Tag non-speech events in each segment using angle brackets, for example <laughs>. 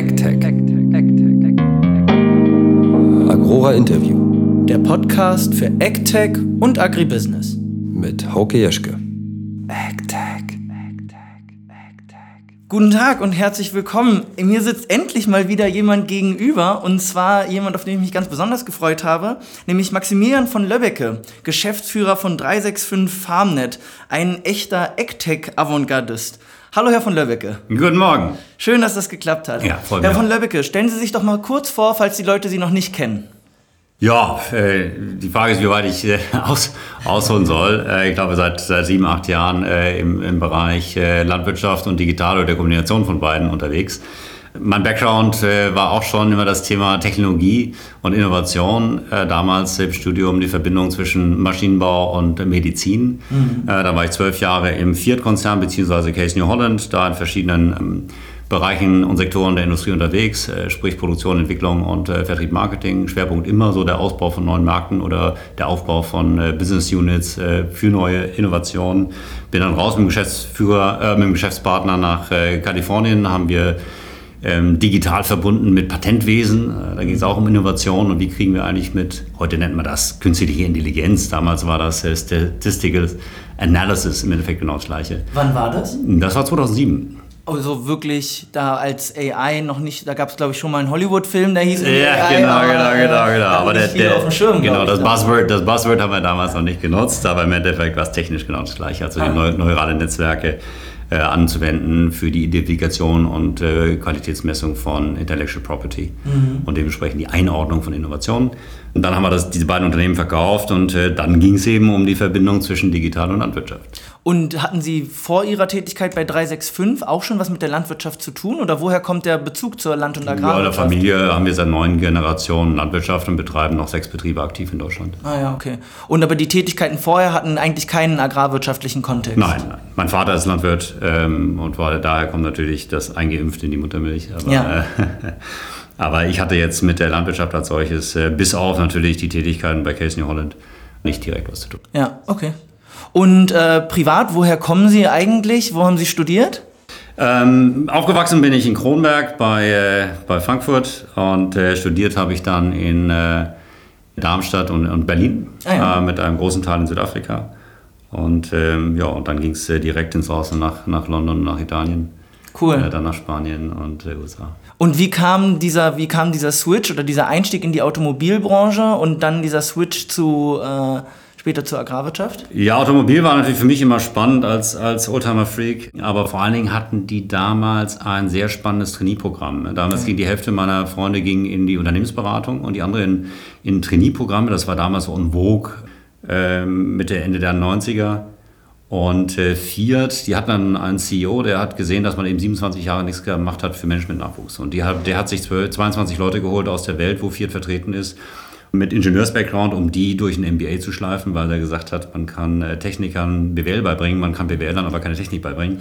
AgTech. Agrora Interview. Der Podcast für AgTech und Agribusiness. Mit Hauke Jeschke. AgTech. Guten Tag und herzlich willkommen. Mir sitzt endlich mal wieder jemand gegenüber und zwar jemand, auf den ich mich ganz besonders gefreut habe, nämlich Maximilian von Löbbecke, Geschäftsführer von 365 FarmNet, ein echter AgTech-Avantgardist. Hallo, Herr von Löbbecke. Guten Morgen. Schön, dass das geklappt hat. Ja, mich Herr von. Löbbecke, stellen Sie sich doch mal kurz vor, falls die Leute Sie noch nicht kennen. Ja, äh, die Frage ist, wie weit ich äh, aus, ausholen soll. Äh, ich glaube, seit, seit sieben, acht Jahren äh, im, im Bereich äh, Landwirtschaft und Digital oder der Kombination von beiden unterwegs. Mein Background äh, war auch schon immer das Thema Technologie und Innovation. Äh, damals im Studium die Verbindung zwischen Maschinenbau und Medizin. Äh, da war ich zwölf Jahre im Fiat-Konzern bzw. Case New Holland, da in verschiedenen ähm, Bereichen und Sektoren der Industrie unterwegs, äh, sprich Produktion, Entwicklung und äh, Vertrieb, Marketing. Schwerpunkt immer so der Ausbau von neuen Märkten oder der Aufbau von äh, Business Units für neue Innovationen. Bin dann raus mit dem Geschäftsführer, mit dem Geschäftspartner nach Kalifornien, haben wir ähm, digital verbunden mit Patentwesen. Äh, Da ging es auch um Innovation und wie kriegen wir eigentlich mit, heute nennt man das künstliche Intelligenz, damals war das äh, Statistical Analysis im Endeffekt genau das gleiche. Wann war das? Das war 2007. Also wirklich da als AI noch nicht, da gab es glaube ich schon mal einen Hollywood-Film, der hieß Ja, AI, genau, aber, genau, genau, genau. Aber der, der, auf dem Schirm, genau, das. Buzzword, das Buzzword haben wir damals noch nicht genutzt, aber im Endeffekt war es technisch genau das gleiche. Also die Ah. neu, neurale Netzwerke äh, anzuwenden für die Identifikation und äh, Qualitätsmessung von Intellectual Property Mhm. und dementsprechend die Einordnung von Innovationen. Und dann haben wir das, diese beiden Unternehmen verkauft und äh, dann ging es eben um die Verbindung zwischen Digital und Landwirtschaft. Und hatten Sie vor Ihrer Tätigkeit bei 365 auch schon was mit der Landwirtschaft zu tun? Oder woher kommt der Bezug zur Land- und Ja, in der Agrarwirtschaft? Familie haben wir seit neun Generationen Landwirtschaft und betreiben noch sechs Betriebe aktiv in Deutschland. Ah ja, okay. Und aber die Tätigkeiten vorher hatten eigentlich keinen agrarwirtschaftlichen Kontext? Nein, nein. Mein Vater ist Landwirt ähm, und war, daher kommt natürlich das eingeimpft in die Muttermilch. Aber, Ja. äh, <laughs> aber ich hatte jetzt mit der Landwirtschaft als solches, äh, bis auf natürlich die Tätigkeiten bei Case New Holland, nicht direkt was zu tun. Ja, okay. Und äh, privat, woher kommen Sie eigentlich? Wo haben Sie studiert? Ähm, aufgewachsen bin ich in Kronberg bei, äh, bei Frankfurt und äh, studiert habe ich dann in äh, Darmstadt und, und Berlin Ah ja. äh, mit einem großen Teil in Südafrika. Und ähm, ja, und dann ging es direkt ins Ausland nach, nach London nach Italien. Cool. Dann nach Spanien und USA. Und wie kam dieser, wie kam dieser Switch oder dieser Einstieg in die Automobilbranche und dann dieser Switch zu äh, später zur Agrarwirtschaft? Ja, Automobil war natürlich für mich immer spannend als, als Oldtimer-Freak, aber vor allen Dingen hatten die damals ein sehr spannendes Trainee-Programm. Damals ging die Hälfte meiner Freunde ging in die Unternehmensberatung und die andere in, in Trainee-Programme. Das war damals so en vogue, ähm, Mitte, Ende der 90er. Und äh, Fiat, die hatten dann einen CEO, der hat gesehen, dass man eben 27 Jahre nichts gemacht hat für Menschen mit Nachwuchs. Und die hat, der hat sich 12, 22 Leute geholt aus der Welt, wo Fiat vertreten ist, mit Ingenieurs-Background, um die durch ein MBA zu schleifen, weil er gesagt hat, man kann äh, Technikern BWL beibringen, man kann BWLern aber keine Technik beibringen.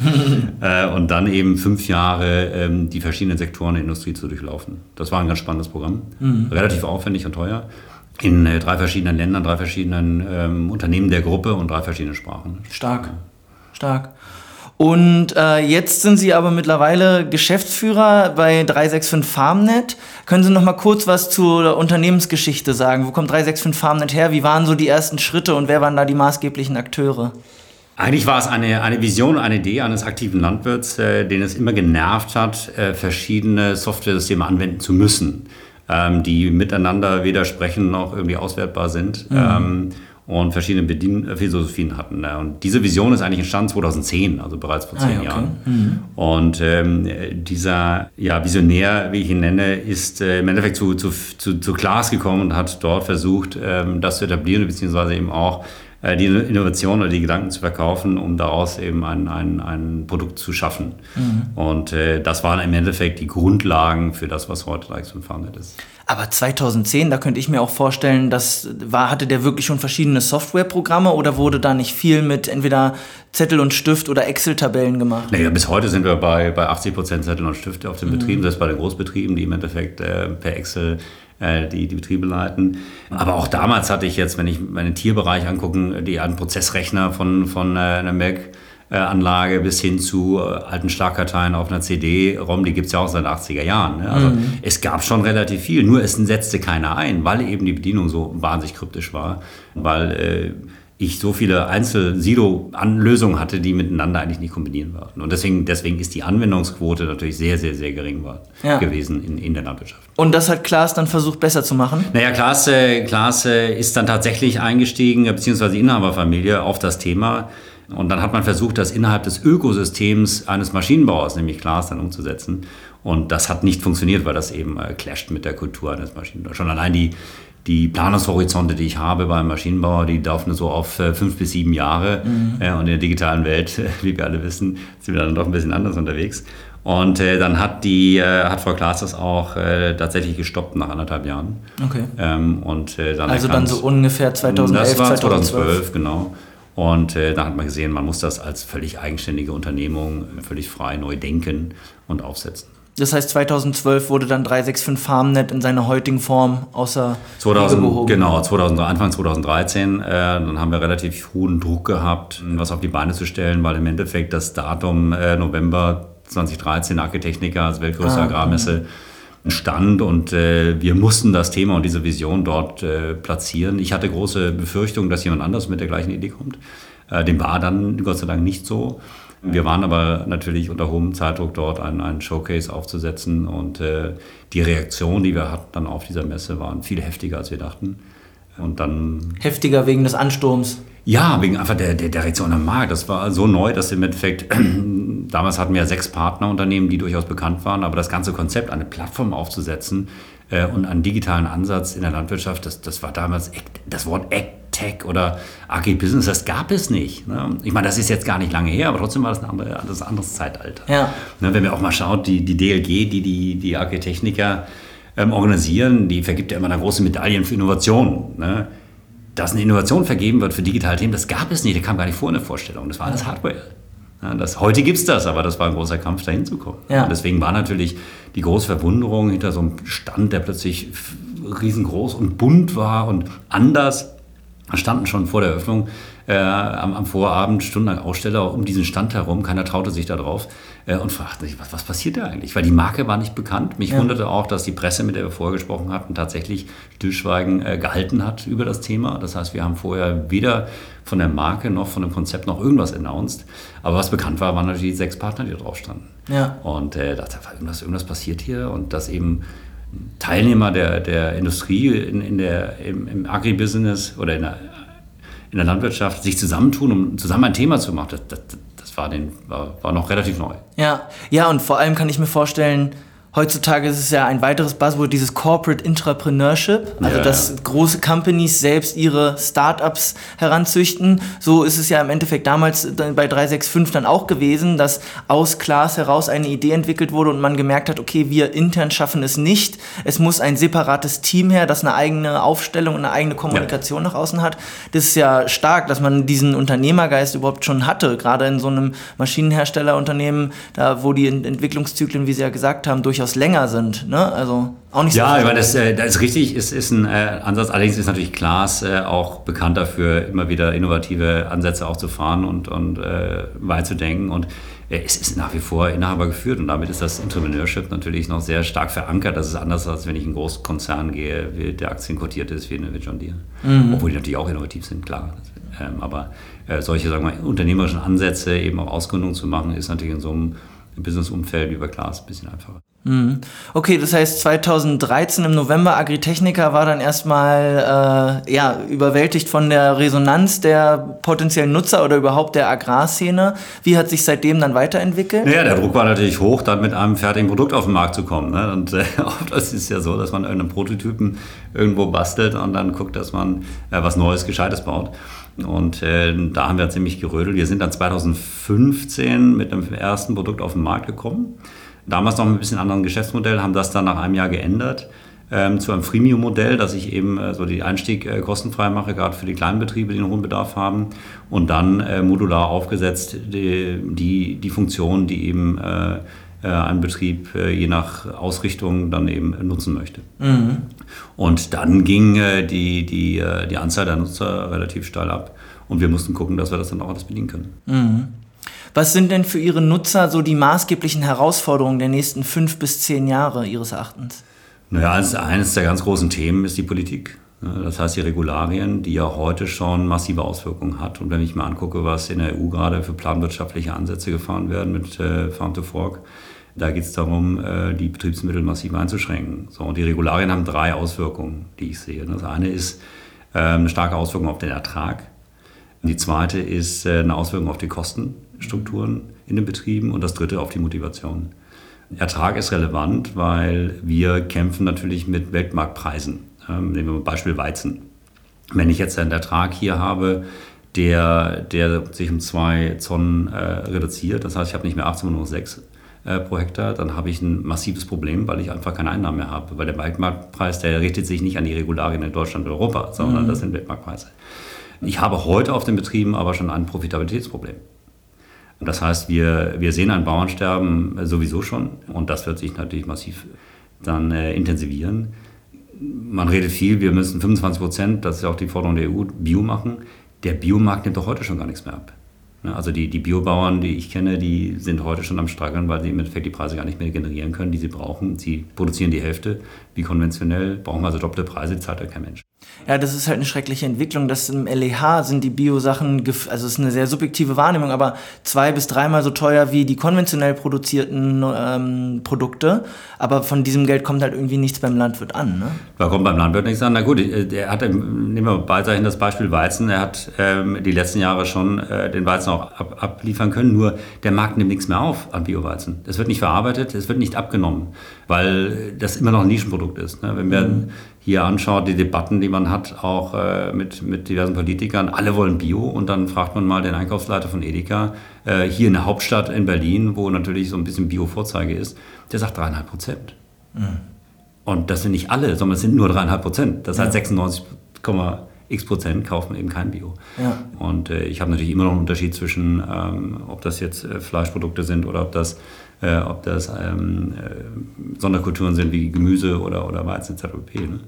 <laughs> äh, und dann eben fünf Jahre ähm, die verschiedenen Sektoren der Industrie zu durchlaufen. Das war ein ganz spannendes Programm. Relativ aufwendig und teuer. In äh, drei verschiedenen Ländern, drei verschiedenen ähm, Unternehmen der Gruppe und drei verschiedenen Sprachen. Stark. Stark. Und äh, jetzt sind Sie aber mittlerweile Geschäftsführer bei 365 FarmNet. Können Sie noch mal kurz was zur Unternehmensgeschichte sagen? Wo kommt 365 FarmNet her? Wie waren so die ersten Schritte und wer waren da die maßgeblichen Akteure? Eigentlich war es eine, eine Vision, eine Idee eines aktiven Landwirts, äh, den es immer genervt hat, äh, verschiedene Software-Systeme anwenden zu müssen, ähm, die miteinander weder sprechen noch irgendwie auswertbar sind ähm, und verschiedene Bedienphilosophien hatten. Ne? Und diese Vision ist eigentlich entstanden 2010, also bereits vor zehn ja, okay. Jahren. Und ähm, dieser ja, Visionär, wie ich ihn nenne, ist äh, im Endeffekt zu, zu, zu, zu Klaas gekommen und hat dort versucht, ähm, das zu etablieren, beziehungsweise eben auch äh, die Innovation oder die Gedanken zu verkaufen, um daraus eben ein, ein, ein Produkt zu schaffen. Und äh, das waren im Endeffekt die Grundlagen für das, was heute Likes und Farmnet ist. Aber 2010, da könnte ich mir auch vorstellen, das war, hatte der wirklich schon verschiedene Softwareprogramme oder wurde da nicht viel mit entweder Zettel und Stift oder Excel-Tabellen gemacht? Naja, bis heute sind wir bei, bei 80 Prozent Zettel und Stifte auf den Betrieben, selbst bei den Großbetrieben, die im Endeffekt äh, per Excel äh, die, die Betriebe leiten. Aber auch damals hatte ich jetzt, wenn ich meinen Tierbereich angucken, die einen Prozessrechner von, von äh, einer Melk Anlage bis hin zu äh, alten Schlagkarteien auf einer CD-ROM, die gibt es ja auch seit 80er Jahren. Ne? Also mhm. es gab schon relativ viel, nur es setzte keiner ein, weil eben die Bedienung so wahnsinnig kryptisch war, weil äh, ich so viele Einzel-Silo-Lösungen hatte, die miteinander eigentlich nicht kombinieren waren. Und deswegen, deswegen ist die Anwendungsquote natürlich sehr, sehr, sehr gering war, ja. gewesen in, in der Landwirtschaft. Und das hat Klaas dann versucht besser zu machen? Naja, Klaas, äh, Klaas äh, ist dann tatsächlich eingestiegen, beziehungsweise Inhaberfamilie, auf das Thema. Und dann hat man versucht, das innerhalb des Ökosystems eines Maschinenbauers, nämlich Klaas, dann umzusetzen. Und das hat nicht funktioniert, weil das eben äh, clasht mit der Kultur eines Maschinenbaus. Schon allein die die Planungshorizonte, die ich habe beim Maschinenbauer, die laufen so auf äh, fünf bis sieben Jahre. Mhm. Äh, und in der digitalen Welt, wie wir alle wissen, sind wir dann doch ein bisschen anders unterwegs. Und äh, dann hat, die, äh, hat Frau Klaas das auch äh, tatsächlich gestoppt nach anderthalb Jahren. Okay. Ähm, und, äh, dann also dann so ungefähr 2011, Das war 2012, 2012 genau. Und äh, da hat man gesehen, man muss das als völlig eigenständige Unternehmung völlig frei neu denken und aufsetzen. Das heißt, 2012 wurde dann 365 FarmNet in seiner heutigen Form außer 2000, gehoben. Genau, 2000, Anfang 2013. Äh, dann haben wir relativ hohen Druck gehabt, was auf die Beine zu stellen, weil im Endeffekt das Datum äh, November 2013 Architechnica als weltgrößte ah, Agrarmesse mhm. stand und äh, wir mussten das Thema und diese Vision dort äh, platzieren. Ich hatte große Befürchtungen, dass jemand anders mit der gleichen Idee kommt. Äh, dem war dann Gott sei Dank nicht so. Wir waren aber natürlich unter hohem Zeitdruck dort, einen, einen Showcase aufzusetzen und äh, die Reaktion, die wir hatten dann auf dieser Messe, waren viel heftiger, als wir dachten. Und dann heftiger wegen des Ansturms. Ja, wegen einfach der, der, der Reaktion am Markt. Das war so neu, dass im Endeffekt, <clears throat> damals hatten wir ja sechs Partnerunternehmen, die durchaus bekannt waren, aber das ganze Konzept, eine Plattform aufzusetzen äh, und einen digitalen Ansatz in der Landwirtschaft, das, das war damals, das Wort Tech oder Agribusiness, das gab es nicht. Ne? Ich meine, das ist jetzt gar nicht lange her, aber trotzdem war das ein andere, das anderes Zeitalter. Ja. Ne, wenn man auch mal schaut, die, die DLG, die die, die Agritechniker ähm, organisieren, die vergibt ja immer eine große Medaillen für Innovation. Ne? Dass eine Innovation vergeben wird für digitale Themen, das gab es nicht, das kam gar nicht vor in der Vorstellung. Das war alles Hardware. Ja, das, heute gibt es das, aber das war ein großer Kampf, dahin zu kommen. Ja. Deswegen war natürlich die große Verwunderung hinter so einem Stand, der plötzlich riesengroß und bunt war und anders standen schon vor der Eröffnung äh, am, am, Vorabend stundenlang Aussteller um diesen Stand herum. Keiner traute sich da drauf äh, und fragte sich, was, was passiert da eigentlich? Weil die Marke war nicht bekannt. Mich ja. wunderte auch, dass die Presse, mit der wir vorher gesprochen hatten, tatsächlich Stillschweigen äh, gehalten hat über das Thema. Das heißt, wir haben vorher weder von der Marke noch von dem Konzept noch irgendwas announced. Aber was bekannt war, waren natürlich die sechs Partner, die da drauf standen. Ja. Und äh, dachte, irgendwas, irgendwas passiert hier und dass eben Teilnehmer der, der Industrie in, in der, im, im Agribusiness oder in der, in der Landwirtschaft sich zusammentun, um zusammen ein Thema zu machen, das, das, das war, den, war, war noch relativ neu. Ja, ja, und vor allem kann ich mir vorstellen, Heutzutage ist es ja ein weiteres Buzzword, dieses Corporate Entrepreneurship, also ja, dass große Companies selbst ihre Startups heranzüchten. So ist es ja im Endeffekt damals bei 365 dann auch gewesen, dass aus Klaas heraus eine Idee entwickelt wurde und man gemerkt hat, okay, wir intern schaffen es nicht. Es muss ein separates Team her, das eine eigene Aufstellung und eine eigene Kommunikation ja. nach außen hat. Das ist ja stark, dass man diesen Unternehmergeist überhaupt schon hatte, gerade in so einem Maschinenherstellerunternehmen, da wo die Entwicklungszyklen, wie Sie ja gesagt haben, durch durchaus länger sind. Ne? Also auch nicht so Ja, ich meine, das, äh, das, ist richtig, es ist ein äh, Ansatz. Allerdings ist natürlich Klaas äh, auch bekannt dafür, immer wieder innovative Ansätze auch zu fahren und, und äh, weit zu denken. Und äh, es ist nach wie vor Inhaber geführt und damit ist das Entrepreneurship natürlich noch sehr stark verankert. Das ist anders, als wenn ich in einen Großkonzern gehe, wie der Aktien kotiert ist, wie eine John Deere. Mhm. Obwohl die natürlich auch innovativ sind, klar. Ähm, aber äh, solche sagen wir, unternehmerischen Ansätze eben auch Ausgründung zu machen, ist natürlich in so einem Businessumfeld wie bei Klaas ein bisschen einfacher. Mhm. Okay, das heißt 2013 im November Agritechnica war dann erstmal äh, ja, überwältigt von der Resonanz der potenziellen Nutzer oder überhaupt der Agrarszene. Wie hat sich seitdem dann weiterentwickelt? Ja, der Druck war natürlich hoch, dann mit einem fertigen Produkt auf den Markt zu kommen. Ne? Und äh, <laughs> das ist ja so, dass man einen Prototypen irgendwo bastelt und dann guckt, dass man äh, was Neues, Gescheites baut. Und äh, da haben wir ziemlich gerödelt. Wir sind dann 2015 mit dem ersten Produkt auf den Markt gekommen damals noch mit ein bisschen anderen Geschäftsmodell, haben das dann nach einem Jahr geändert ähm, zu einem Freemium-Modell, dass ich eben äh, so den Einstieg äh, kostenfrei mache, gerade für die kleinen Betriebe, die einen hohen Bedarf haben. Und dann äh, modular aufgesetzt die, die, die Funktionen, die eben äh, äh, ein Betrieb äh, je nach Ausrichtung dann eben nutzen möchte. Mhm. Und dann ging die, die, die Anzahl der Nutzer relativ steil ab und wir mussten gucken, dass wir das dann auch alles bedienen können. Mhm. Was sind denn für Ihre Nutzer so die maßgeblichen Herausforderungen der nächsten fünf bis zehn Jahre Ihres Erachtens? Naja, eines der ganz großen Themen ist die Politik. Das heißt, die Regularien, die ja heute schon massive Auswirkungen hat. Und wenn ich mir angucke, was in der EU gerade für planwirtschaftliche Ansätze gefahren werden mit äh, Farm to Fork, da geht es darum, äh, die Betriebsmittel massiv einzuschränken. So, und die Regularien haben drei Auswirkungen, die ich sehe. Das eine ist äh, eine starke Auswirkung auf den Ertrag. Die zweite ist äh, eine Auswirkung auf die Kostenstrukturen in den Betrieben. Und das dritte auf die Motivation. Ertrag ist relevant, weil wir kämpfen natürlich mit Weltmarktpreisen. Ähm, nehmen wir mal Beispiel Weizen. Wenn ich jetzt einen Ertrag hier habe, der, der sich um zwei Zonnen äh, reduziert, das heißt, ich habe nicht mehr 18, sondern nur 6 äh, pro Hektar, dann habe ich ein massives Problem, weil ich einfach keine Einnahmen mehr habe. Weil der Weltmarktpreis, der richtet sich nicht an die Regularien in Deutschland und Europa, sondern mhm. das sind Weltmarktpreise. Ich habe heute auf den Betrieben aber schon ein Profitabilitätsproblem. Das heißt, wir, wir sehen ein Bauernsterben sowieso schon und das wird sich natürlich massiv dann äh, intensivieren man redet viel, wir müssen 25 Prozent, das ist ja auch die Forderung der EU, Bio machen. Der Biomarkt nimmt doch heute schon gar nichts mehr ab. Ne, also die, die Biobauern, die ich kenne, die sind heute schon am Straggeln, weil sie im Endeffekt die Preise gar nicht mehr generieren können, die sie brauchen. Sie produzieren die Hälfte wie konventionell, brauchen also doppelte Preise, zahlt halt kein Mensch. Ja, das ist halt eine schreckliche Entwicklung. Das im LEH sind die Bio-Sachen, also es ist eine sehr subjektive Wahrnehmung, aber zwei bis dreimal so teuer wie die konventionell produzierten ähm, Produkte. Aber von diesem Geld kommt halt irgendwie nichts beim Landwirt an. Ne? Da kommt beim Landwirt nichts an. Na gut, äh, er hat, nehmen wir weiterhin das Beispiel Weizen. Er hat ähm, die letzten Jahre schon äh, den Weizen auch ab, abliefern können, nur der Markt nimmt nichts mehr auf an Bio-Weizen. Es wird nicht verarbeitet, es wird nicht abgenommen, weil das immer noch ein Nischenprodukt ist. Ne? Wenn wir mhm hier anschaut, die Debatten, die man hat, auch äh, mit, mit diversen Politikern, alle wollen Bio und dann fragt man mal den Einkaufsleiter von Edeka äh, hier in der Hauptstadt in Berlin, wo natürlich so ein bisschen Bio-Vorzeige ist, der sagt dreieinhalb Prozent. Mhm. Und das sind nicht alle, sondern es sind nur dreieinhalb Prozent. Das heißt 96, x Prozent kaufen eben kein Bio. Ja. Und äh, ich habe natürlich immer noch einen Unterschied zwischen, ähm, ob das jetzt äh, Fleischprodukte sind oder ob das äh, ob das ähm, äh, Sonderkulturen sind wie Gemüse oder, oder Weizen etc. Ne?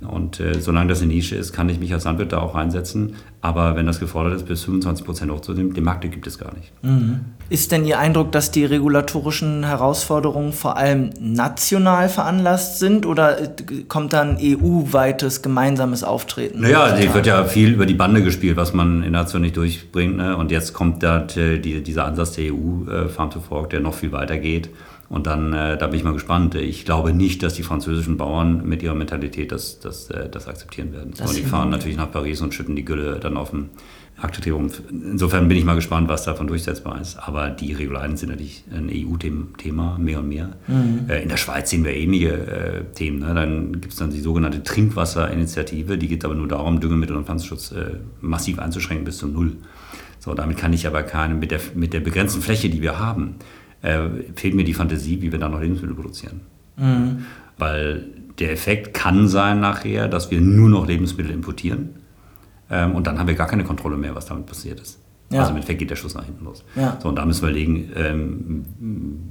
Und äh, solange das eine Nische ist, kann ich mich als Landwirt da auch einsetzen. Aber wenn das gefordert ist, bis 25 Prozent hochzunehmen, den Markt gibt es gar nicht. Mhm. Ist denn Ihr Eindruck, dass die regulatorischen Herausforderungen vor allem national veranlasst sind oder äh, kommt dann EU-weites gemeinsames Auftreten? Naja, es wird ja viel über die Bande gespielt, was man in der Nation nicht durchbringt. Ne? Und jetzt kommt da die, dieser Ansatz der EU, äh, Farm to Fork, der noch viel weiter geht. Und dann, äh, da bin ich mal gespannt. Ich glaube nicht, dass die französischen Bauern mit ihrer Mentalität das, das, äh, das akzeptieren werden. Das und die fahren natürlich nach Paris und schütten die Gülle dann auf dem Aktuarium. Insofern bin ich mal gespannt, was davon durchsetzbar ist. Aber die Regularien sind natürlich ein EU-Thema, mehr und mehr. Mhm. Äh, in der Schweiz sehen wir ähnliche äh, Themen. Ne? Dann gibt es dann die sogenannte Trinkwasserinitiative. Die geht aber nur darum, Düngemittel und Pflanzenschutz äh, massiv einzuschränken bis zu Null. So, damit kann ich aber keine, mit der, mit der begrenzten Fläche, die wir haben, äh, fehlt mir die Fantasie, wie wir da noch Lebensmittel produzieren. Mhm. Weil der Effekt kann sein nachher, dass wir nur noch Lebensmittel importieren ähm, und dann haben wir gar keine Kontrolle mehr, was damit passiert ist. Ja. Also mit Effekt geht der Schuss nach hinten los. Ja. So, und da müssen wir legen, ähm,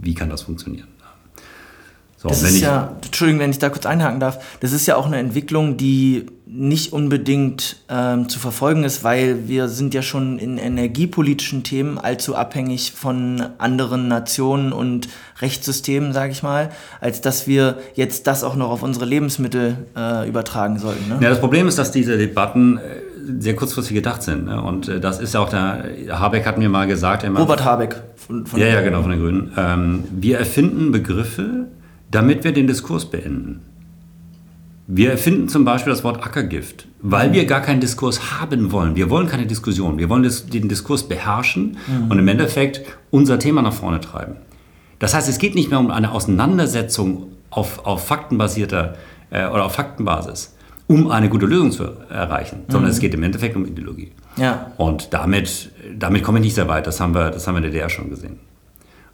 wie kann das funktionieren. So, das ist ja, Entschuldigung, wenn ich da kurz einhaken darf, das ist ja auch eine Entwicklung, die nicht unbedingt ähm, zu verfolgen ist, weil wir sind ja schon in energiepolitischen Themen allzu abhängig von anderen Nationen und Rechtssystemen, sage ich mal, als dass wir jetzt das auch noch auf unsere Lebensmittel äh, übertragen sollten. Ne? Ja, das Problem ist, dass diese Debatten äh, sehr kurzfristig gedacht sind. Ne? Und äh, das ist ja auch der, Habeck hat mir mal gesagt. Robert Habeck. Von, von ja, ja, genau, von den Grünen. Ähm, wir erfinden Begriffe, damit wir den Diskurs beenden. Wir erfinden zum Beispiel das Wort Ackergift, weil wir gar keinen Diskurs haben wollen. Wir wollen keine Diskussion. Wir wollen den Diskurs beherrschen mhm. und im Endeffekt unser Thema nach vorne treiben. Das heißt, es geht nicht mehr um eine Auseinandersetzung auf, auf faktenbasierter äh, oder auf Faktenbasis, um eine gute Lösung zu erreichen, mhm. sondern es geht im Endeffekt um Ideologie. Ja. Und damit, damit komme ich nicht sehr weit. Das haben wir, das haben wir in der DDR schon gesehen.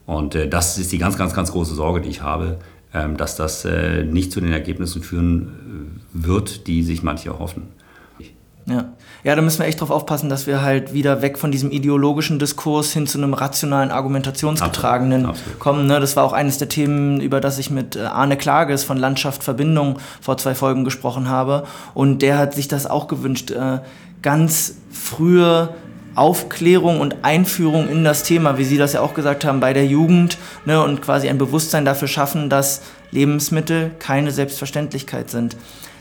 Und äh, das ist die ganz, ganz, ganz große Sorge, die ich habe, dass das äh, nicht zu den Ergebnissen führen äh, wird, die sich manche erhoffen. Ja. ja, da müssen wir echt drauf aufpassen, dass wir halt wieder weg von diesem ideologischen Diskurs hin zu einem rationalen, argumentationsgetragenen Absolut. Absolut. kommen. Ne? Das war auch eines der Themen, über das ich mit äh, Arne Klages von Landschaft Verbindung vor zwei Folgen gesprochen habe. Und der hat sich das auch gewünscht, ganz frühe Aufklärung und Einführung in das Thema, wie Sie das ja auch gesagt haben, bei der Jugend ne, und quasi ein Bewusstsein dafür schaffen, dass Lebensmittel keine Selbstverständlichkeit sind.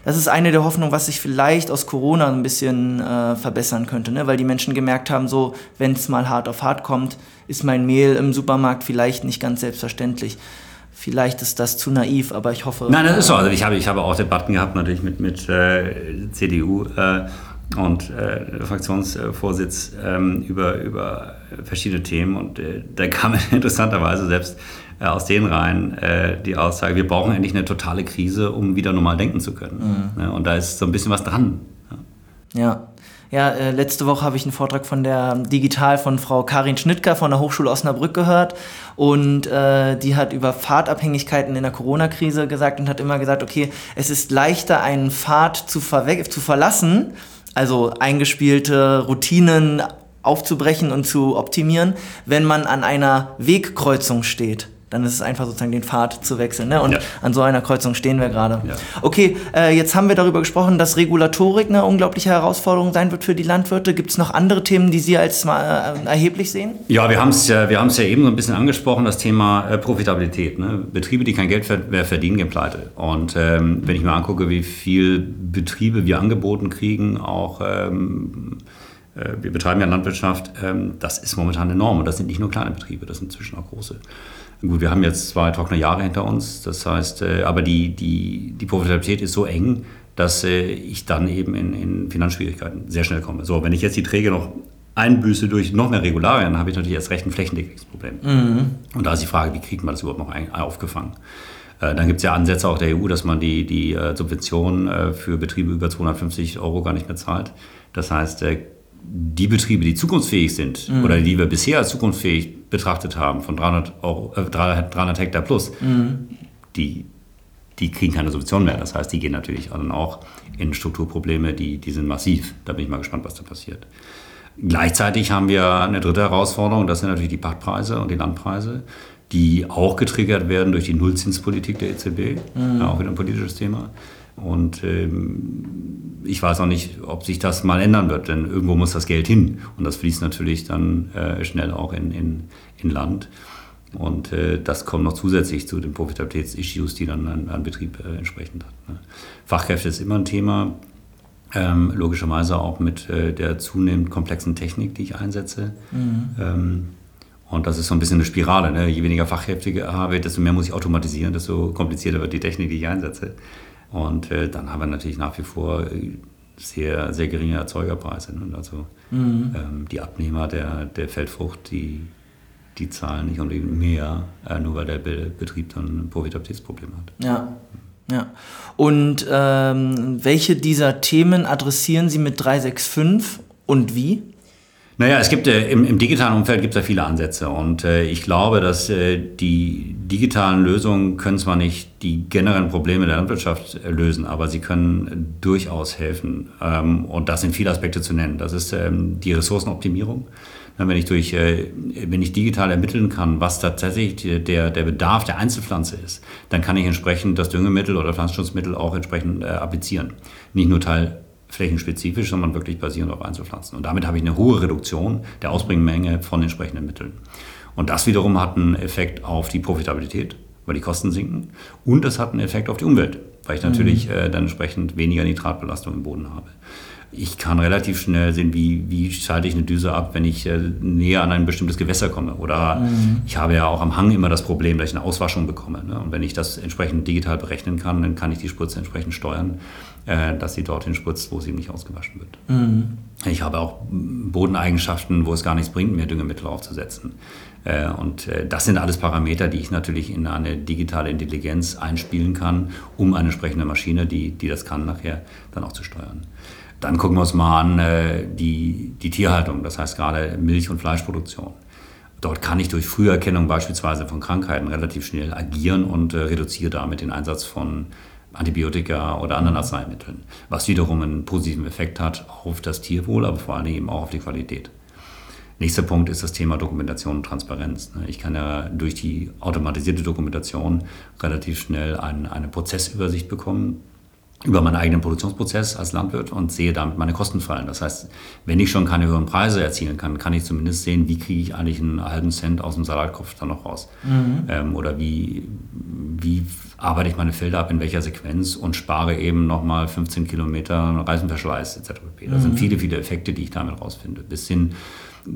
Das ist eine der Hoffnungen, was sich vielleicht aus Corona ein bisschen äh, verbessern könnte, ne? weil die Menschen gemerkt haben, so, wenn es mal hart auf hart kommt, ist mein Mehl im Supermarkt vielleicht nicht ganz selbstverständlich. Vielleicht ist das zu naiv, aber ich hoffe. Nein, das ist so. Also ich habe, ich habe auch Debatten gehabt, natürlich mit, mit äh, CDU. Äh, und äh, Fraktionsvorsitz ähm, über, über verschiedene Themen. Und äh, da kam <laughs> interessanterweise selbst äh, aus den Reihen äh, die Aussage, wir brauchen endlich eine totale Krise, um wieder normal denken zu können. Mhm. Ja, und da ist so ein bisschen was dran. Ja. ja. Ja, äh, letzte Woche habe ich einen Vortrag von der Digital von Frau Karin Schnittker von der Hochschule Osnabrück gehört und äh, die hat über Fahrtabhängigkeiten in der Corona-Krise gesagt und hat immer gesagt, okay, es ist leichter, einen Pfad zu, zu verlassen, also eingespielte Routinen aufzubrechen und zu optimieren, wenn man an einer Wegkreuzung steht dann ist es einfach sozusagen den Pfad zu wechseln. Ne? Und ja. an so einer Kreuzung stehen wir gerade. Ja. Okay, äh, jetzt haben wir darüber gesprochen, dass Regulatorik eine unglaubliche Herausforderung sein wird für die Landwirte. Gibt es noch andere Themen, die Sie als äh, erheblich sehen? Ja, wir haben es ja, wir ja eben so ein bisschen angesprochen, das Thema äh, Profitabilität. Ne? Betriebe, die kein Geld mehr verdienen, gehen pleite. Und ähm, wenn ich mir angucke, wie viel Betriebe wir angeboten kriegen, auch ähm, äh, wir betreiben ja Landwirtschaft, ähm, das ist momentan enorm. Und das sind nicht nur kleine Betriebe, das sind inzwischen auch große. Gut, wir haben jetzt zwei trockene Jahre hinter uns, das heißt, äh, aber die, die, die Profitabilität ist so eng, dass äh, ich dann eben in, in Finanzschwierigkeiten sehr schnell komme. So, wenn ich jetzt die Träge noch einbüße durch noch mehr Regularien, habe ich natürlich erst recht ein flächendeckendes Problem. Mhm. Und da ist die Frage, wie kriegt man das überhaupt noch aufgefangen? Äh, dann gibt es ja Ansätze auch der EU, dass man die, die Subventionen für Betriebe über 250 Euro gar nicht mehr zahlt. Das heißt, die Betriebe, die zukunftsfähig sind mhm. oder die wir bisher als zukunftsfähig betrachtet haben, von 300, Euro, äh, 300 Hektar plus, mhm. die, die kriegen keine Subvention mehr. Das heißt, die gehen natürlich dann auch in Strukturprobleme, die, die sind massiv. Da bin ich mal gespannt, was da passiert. Gleichzeitig haben wir eine dritte Herausforderung, das sind natürlich die Pachtpreise und die Landpreise, die auch getriggert werden durch die Nullzinspolitik der EZB, mhm. ja, auch wieder ein politisches Thema. Und ähm, ich weiß auch nicht, ob sich das mal ändern wird, denn irgendwo muss das Geld hin. Und das fließt natürlich dann äh, schnell auch in, in, in Land. Und äh, das kommt noch zusätzlich zu den Profitabilitäts-Issues, die dann ein, ein Betrieb äh, entsprechend hat. Ne? Fachkräfte ist immer ein Thema, ähm, logischerweise auch mit äh, der zunehmend komplexen Technik, die ich einsetze. Mhm. Ähm, und das ist so ein bisschen eine Spirale. Ne? Je weniger Fachkräfte ich habe, desto mehr muss ich automatisieren, desto komplizierter wird die Technik, die ich einsetze. Und äh, dann haben wir natürlich nach wie vor äh, sehr, sehr geringe Erzeugerpreise. Ne? Also mhm. ähm, die Abnehmer der, der Feldfrucht, die, die zahlen nicht unbedingt mehr, äh, nur weil der Betrieb dann ein Profitabilitätsproblem hat. Ja. Ja. Und ähm, welche dieser Themen adressieren Sie mit 365 und wie? Naja, es gibt äh, im, im, digitalen Umfeld gibt es ja viele Ansätze und äh, ich glaube, dass äh, die digitalen Lösungen können zwar nicht die generellen Probleme der Landwirtschaft äh, lösen, aber sie können durchaus helfen ähm, und das sind viele Aspekte zu nennen. Das ist ähm, die Ressourcenoptimierung. Wenn ich, durch, äh, wenn ich digital ermitteln kann, was tatsächlich der, der Bedarf der Einzelpflanze ist, dann kann ich entsprechend das Düngemittel oder Pflanzenschutzmittel auch entsprechend äh, applizieren. Nicht nur Teil flächenspezifisch, sondern wirklich basierend auf Einzelpflanzen. Und damit habe ich eine hohe Reduktion der Ausbringmenge von entsprechenden Mitteln. Und das wiederum hat einen Effekt auf die Profitabilität, weil die Kosten sinken. Und es hat einen Effekt auf die Umwelt, weil ich natürlich mhm. äh, dann entsprechend weniger Nitratbelastung im Boden habe. Ich kann relativ schnell sehen, wie, wie schalte ich eine Düse ab, wenn ich äh, näher an ein bestimmtes Gewässer komme. Oder mhm. ich habe ja auch am Hang immer das Problem, dass ich eine Auswaschung bekomme. Ne? Und wenn ich das entsprechend digital berechnen kann, dann kann ich die Spritze entsprechend steuern, äh, dass sie dorthin spritzt, wo sie nicht ausgewaschen wird. Mhm. Ich habe auch Bodeneigenschaften, wo es gar nichts bringt, mehr Düngemittel aufzusetzen. Äh, und äh, das sind alles Parameter, die ich natürlich in eine digitale Intelligenz einspielen kann, um eine entsprechende Maschine, die, die das kann, nachher dann auch zu steuern. Dann gucken wir uns mal an die, die Tierhaltung, das heißt gerade Milch- und Fleischproduktion. Dort kann ich durch Früherkennung beispielsweise von Krankheiten relativ schnell agieren und reduziere damit den Einsatz von Antibiotika oder anderen Arzneimitteln, was wiederum einen positiven Effekt hat auf das Tierwohl, aber vor allem eben auch auf die Qualität. Nächster Punkt ist das Thema Dokumentation und Transparenz. Ich kann ja durch die automatisierte Dokumentation relativ schnell eine Prozessübersicht bekommen über meinen eigenen Produktionsprozess als Landwirt und sehe damit meine Kosten fallen. Das heißt, wenn ich schon keine höheren Preise erzielen kann, kann ich zumindest sehen, wie kriege ich eigentlich einen halben Cent aus dem Salatkopf dann noch raus. Mhm. Ähm, oder wie, wie arbeite ich meine Felder ab, in welcher Sequenz und spare eben nochmal 15 Kilometer Reisenverschleiß etc. Das mhm. sind viele, viele Effekte, die ich damit rausfinde. Bis hin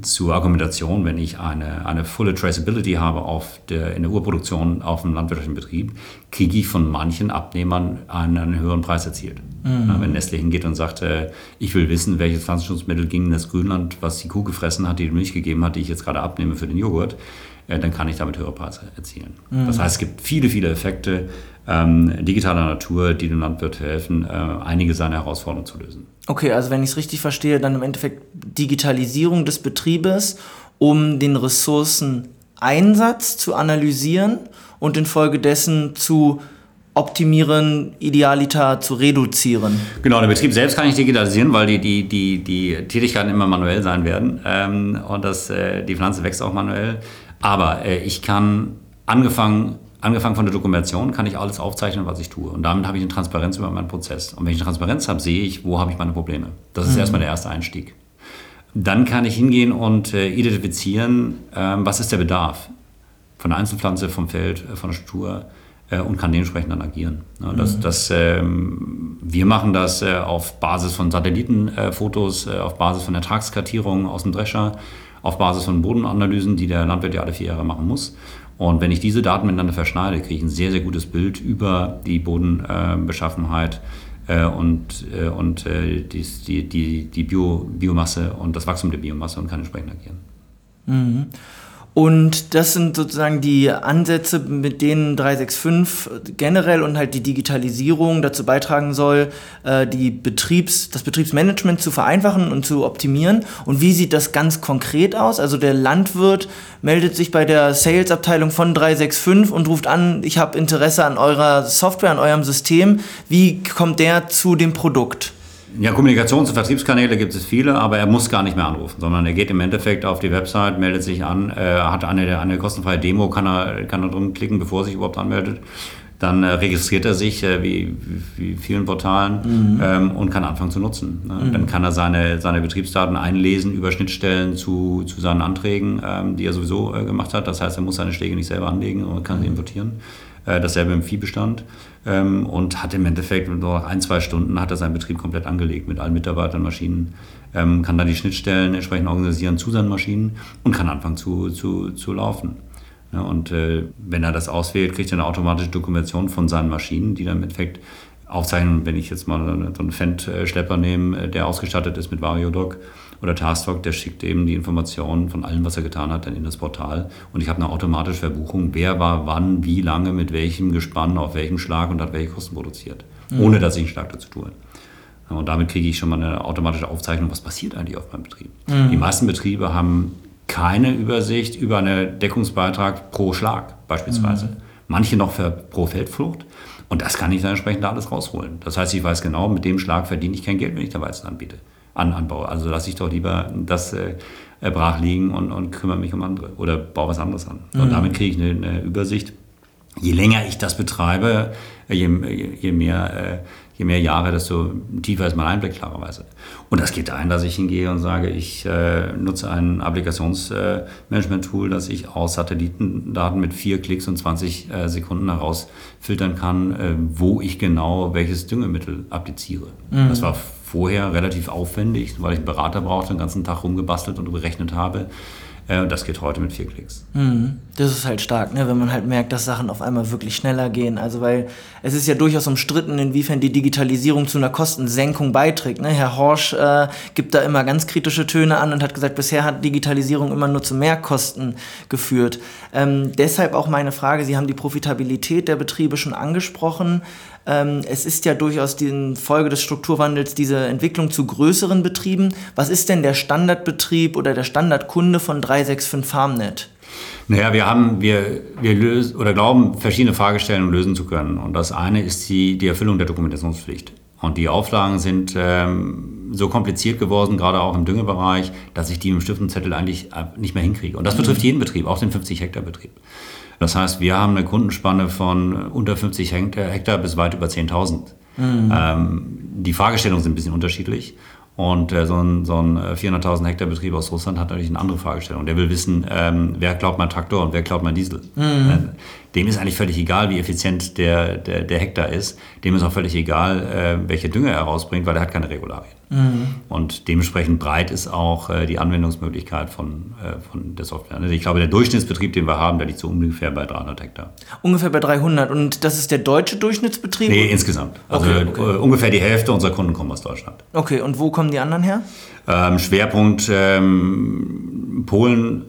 zur Argumentation, wenn ich eine, eine volle Traceability habe auf der, in der Urproduktion auf dem landwirtschaftlichen Betrieb, kriege ich von manchen Abnehmern einen, einen höheren Preis erzielt. Mhm. Ja, wenn Nestle hingeht und sagt, äh, ich will wissen, welches Pflanzenschutzmittel ging in das Grünland, was die Kuh gefressen hat, die die Milch gegeben hat, die ich jetzt gerade abnehme für den Joghurt, äh, dann kann ich damit höhere Preise erzielen. Mhm. Das heißt, es gibt viele, viele Effekte ähm, digitaler Natur, die dem Landwirt helfen, äh, einige seiner Herausforderungen zu lösen. Okay, also wenn ich es richtig verstehe, dann im Endeffekt Digitalisierung des Betriebes, um den Ressourceneinsatz zu analysieren und infolgedessen zu optimieren, idealiter zu reduzieren. Genau, der Betrieb selbst kann ich digitalisieren, weil die, die, die, die Tätigkeiten immer manuell sein werden ähm, und das, äh, die Pflanze wächst auch manuell. Aber äh, ich kann angefangen angefangen von der Dokumentation, kann ich alles aufzeichnen, was ich tue. Und damit habe ich eine Transparenz über meinen Prozess. Und wenn ich eine Transparenz habe, sehe ich, wo habe ich meine Probleme. Das ist mhm. erstmal der erste Einstieg. Dann kann ich hingehen und äh, identifizieren, äh, was ist der Bedarf von der Einzelpflanze, vom Feld, äh, von der Struktur äh, und kann dementsprechend dann agieren. Ja, das, mhm. das, ähm, wir machen das äh, auf Basis von Satellitenfotos, äh, auf Basis von Ertragskartierungen aus dem Drescher, auf Basis von Bodenanalysen, die der Landwirt ja alle vier Jahre machen muss. Und wenn ich diese Daten miteinander verschneide, kriege ich ein sehr, sehr gutes Bild über die Bodenbeschaffenheit äh, und, äh, und äh, die, die, die Bio, Biomasse und das Wachstum der Biomasse und kann entsprechend agieren. Mhm. Und das sind sozusagen die Ansätze, mit denen 365 generell und halt die Digitalisierung dazu beitragen soll, äh, die Betriebs-, das Betriebsmanagement zu vereinfachen und zu optimieren. Und wie sieht das ganz konkret aus? Also der Landwirt meldet sich bei der Sales-Abteilung von 365 und ruft an, ich habe Interesse an eurer Software, an eurem System. Wie kommt der zu dem Produkt? Ja, Kommunikations- und Vertriebskanäle gibt es viele, aber er muss gar nicht mehr anrufen, sondern er geht im Endeffekt auf die Website, meldet sich an, äh, hat eine, eine kostenfreie Demo, kann er, kann er drin klicken, bevor er sich überhaupt anmeldet. Dann äh, registriert er sich, äh, wie, wie vielen Portalen, mhm. ähm, und kann anfangen zu nutzen. Ne? Mhm. Dann kann er seine, seine Betriebsdaten einlesen über Schnittstellen zu, zu seinen Anträgen, ähm, die er sowieso äh, gemacht hat. Das heißt, er muss seine Schläge nicht selber anlegen und kann sie importieren. Äh, dasselbe im Viehbestand ähm, und hat im Endeffekt noch ein, zwei Stunden hat er seinen Betrieb komplett angelegt mit allen Mitarbeitern, Maschinen, ähm, kann dann die Schnittstellen entsprechend organisieren zu seinen Maschinen und kann anfangen zu, zu, zu laufen. Ja, und äh, wenn er das auswählt, kriegt er eine automatische Dokumentation von seinen Maschinen, die dann im Endeffekt aufzeichnen, wenn ich jetzt mal so einen Fendt-Schlepper nehme, äh, der ausgestattet ist mit VarioDoc, oder Tasktalk, der schickt eben die Informationen von allem, was er getan hat, dann in das Portal. Und ich habe eine automatische Verbuchung, wer war wann, wie lange, mit welchem Gespann, auf welchem Schlag und hat welche Kosten produziert. Mhm. Ohne dass ich einen Schlag dazu tue. Und damit kriege ich schon mal eine automatische Aufzeichnung, was passiert eigentlich auf meinem Betrieb. Mhm. Die meisten Betriebe haben keine Übersicht über einen Deckungsbeitrag pro Schlag beispielsweise. Mhm. Manche noch für, pro Feldflucht. Und das kann ich dann entsprechend da alles rausholen. Das heißt, ich weiß genau, mit dem Schlag verdiene ich kein Geld, wenn ich der Weizen anbiete an, anbaue. Also lasse ich doch lieber das äh, brach liegen und, und kümmere mich um andere oder baue was anderes an. Mhm. Und damit kriege ich eine, eine, Übersicht. Je länger ich das betreibe, je, je mehr äh, je mehr Jahre, desto tiefer ist mein Einblick klarerweise. Und das geht ein, dass ich hingehe und sage, ich äh, nutze ein Applikationsmanagement-Tool, äh, das ich aus Satellitendaten mit vier Klicks und 20 äh, Sekunden herausfiltern kann, äh, wo ich genau welches Düngemittel appliziere. Mhm. Das war vorher relativ aufwendig, weil ich einen Berater brauchte, den ganzen Tag rumgebastelt und berechnet habe. Äh, das geht heute mit vier Klicks. Mhm. Das ist halt stark, ne? wenn man halt merkt, dass Sachen auf einmal wirklich schneller gehen. Also weil es ist ja durchaus umstritten, inwiefern die Digitalisierung zu einer Kostensenkung beiträgt. Ne? Herr Horsch äh, gibt da immer ganz kritische Töne an und hat gesagt, bisher hat Digitalisierung immer nur zu Mehrkosten geführt. Ähm, deshalb auch meine Frage, Sie haben die Profitabilität der Betriebe schon angesprochen. Ähm, es ist ja durchaus die Folge des Strukturwandels diese Entwicklung zu größeren Betrieben. Was ist denn der Standardbetrieb oder der Standardkunde von 365 FarmNet? Naja, wir haben, wir, wir lösen oder glauben, verschiedene Fragestellungen lösen zu können. Und das eine ist die, die Erfüllung der Dokumentationspflicht. Und die Auflagen sind ähm, so kompliziert geworden, gerade auch im Düngebereich, dass ich die im Stiftenzettel eigentlich nicht mehr hinkriege. Und das betrifft jeden Betrieb, auch den 50 Hektar Betrieb. Das heißt, wir haben eine Kundenspanne von unter 50 Hektar bis weit über 10.000. Ähm, die Fragestellungen sind ein bisschen unterschiedlich. Und äh, so ein, so ein 400.000 Hektar Betrieb aus Russland hat natürlich eine andere Fragestellung. Der will wissen, ähm, wer klaut mein Traktor und wer klaut mein Diesel. Äh, dem ist eigentlich völlig egal, wie effizient der, der, der Hektar ist. Dem ist auch völlig egal, äh, welche Dünger er rausbringt, weil er hat keine Regularien. Und dementsprechend breit ist auch äh, die Anwendungsmöglichkeit von, äh, von der Software. Also ich glaube, der Durchschnittsbetrieb, den wir haben, der liegt so ungefähr bei 300 Hektar. Ungefähr bei 300. Und das ist der deutsche Durchschnittsbetrieb? Nee, insgesamt. Also Okay, okay. Äh, ungefähr die Hälfte unserer Kunden kommen aus Deutschland. Okay, und wo kommen die anderen her? Ähm, Schwerpunkt ähm, Polen,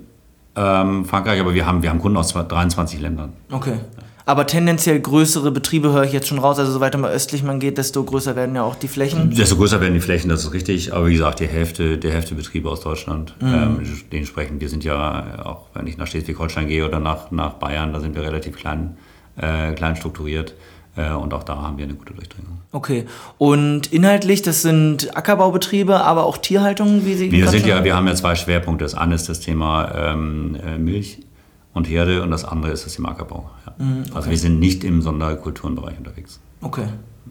ähm, Frankreich, aber wir haben, wir haben Kunden aus 23 Ländern. Okay. Aber tendenziell größere Betriebe höre ich jetzt schon raus. Also so weiter mal östlich man geht, desto größer werden ja auch die Flächen. Desto größer werden die Flächen, das ist richtig. Aber wie gesagt, die Hälfte, der Hälfte Betriebe aus Deutschland. Ähm, dementsprechend, wir sind ja, auch wenn ich nach Schleswig-Holstein gehe oder nach, nach Bayern, da sind wir relativ klein, äh, klein strukturiert. Äh, und auch da haben wir eine gute Durchdringung. Okay. Und inhaltlich, das sind Ackerbaubetriebe, aber auch Tierhaltung, wie Sie Wir sind ja, wir haben ja zwei Schwerpunkte. Das eine ist das Thema ähm, äh, Milch und Herde und das andere ist das Thema Ackerbau. Ja. Also wir sind nicht im Sonderkulturenbereich unterwegs. Okay.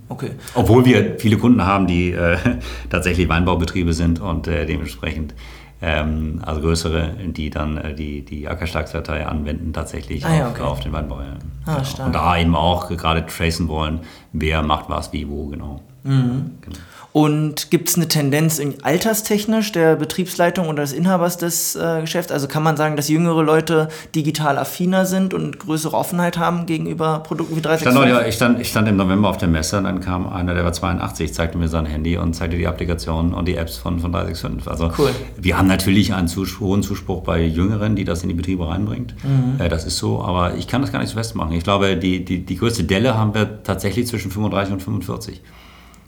Okay. Obwohl wir viele Kunden haben, die äh, <laughs> tatsächlich Weinbaubetriebe sind und äh, dementsprechend ähm, also größere, die dann äh, die, die Ackerschlagsdatei anwenden, tatsächlich Ah ja, auf, okay. auf den Weinbau. Ja. Ah, Genau. Und da eben auch gerade tracen wollen, wer macht was, wie, wo, genau. Mhm. genau. Und gibt es eine Tendenz in alterstechnisch der Betriebsleitung oder des Inhabers des äh, Geschäfts? Also kann man sagen, dass jüngere Leute digital affiner sind und größere Offenheit haben gegenüber Produkten wie Ich stand, 365? heute, ich, stand, ich stand im November auf der Messe und dann kam einer, der war 82, zeigte mir sein Handy und zeigte die Applikationen und die Apps von, von 365. Also Cool. wir haben natürlich einen Zuspruch, hohen Zuspruch bei Jüngeren, die das in die Betriebe reinbringt. Mhm. Äh, das ist so, aber ich kann das gar nicht so festmachen. Ich glaube, die, die, die größte Delle haben wir tatsächlich zwischen 35 und 45.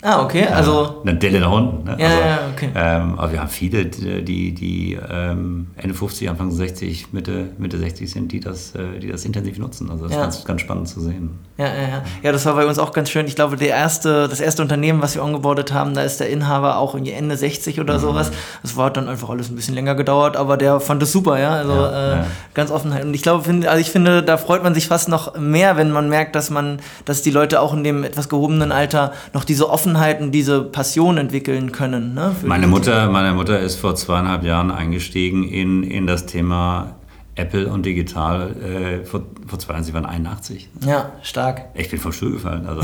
Ah, okay. Also, Eine Delle da unten. Ne? Ja, also, ja, okay. ähm, aber wir haben viele, die, die, ähm, Ende 50, Anfang 60, Mitte, Mitte 60 sind, die das, äh, die das intensiv nutzen. Also das Ja. ist ganz, ganz spannend zu sehen. ja, ja, ja. Ja, das war bei uns auch ganz schön. Ich glaube, der erste, das erste Unternehmen, was wir angebordet haben, da ist der Inhaber auch irgendwie Ende 60 Mhm. oder sowas. Das war dann einfach alles ein bisschen länger gedauert, aber der fand es super, ja. Also Ja, äh, ja. ganz Offenheit. Und ich glaube, also ich finde, da freut man sich fast noch mehr, wenn man merkt, dass man, dass die Leute auch in dem etwas gehobenen Alter noch diese Offenheit und diese Passion entwickeln können. Ne, Meine Mutter, meine Mutter ist vor zweieinhalb Jahren eingestiegen in, in das Thema Apple und digital. Äh, vor, vor zwei Jahren, sie waren 81. Themen. Ja, stark. Ich bin vom Stuhl gefallen. Also,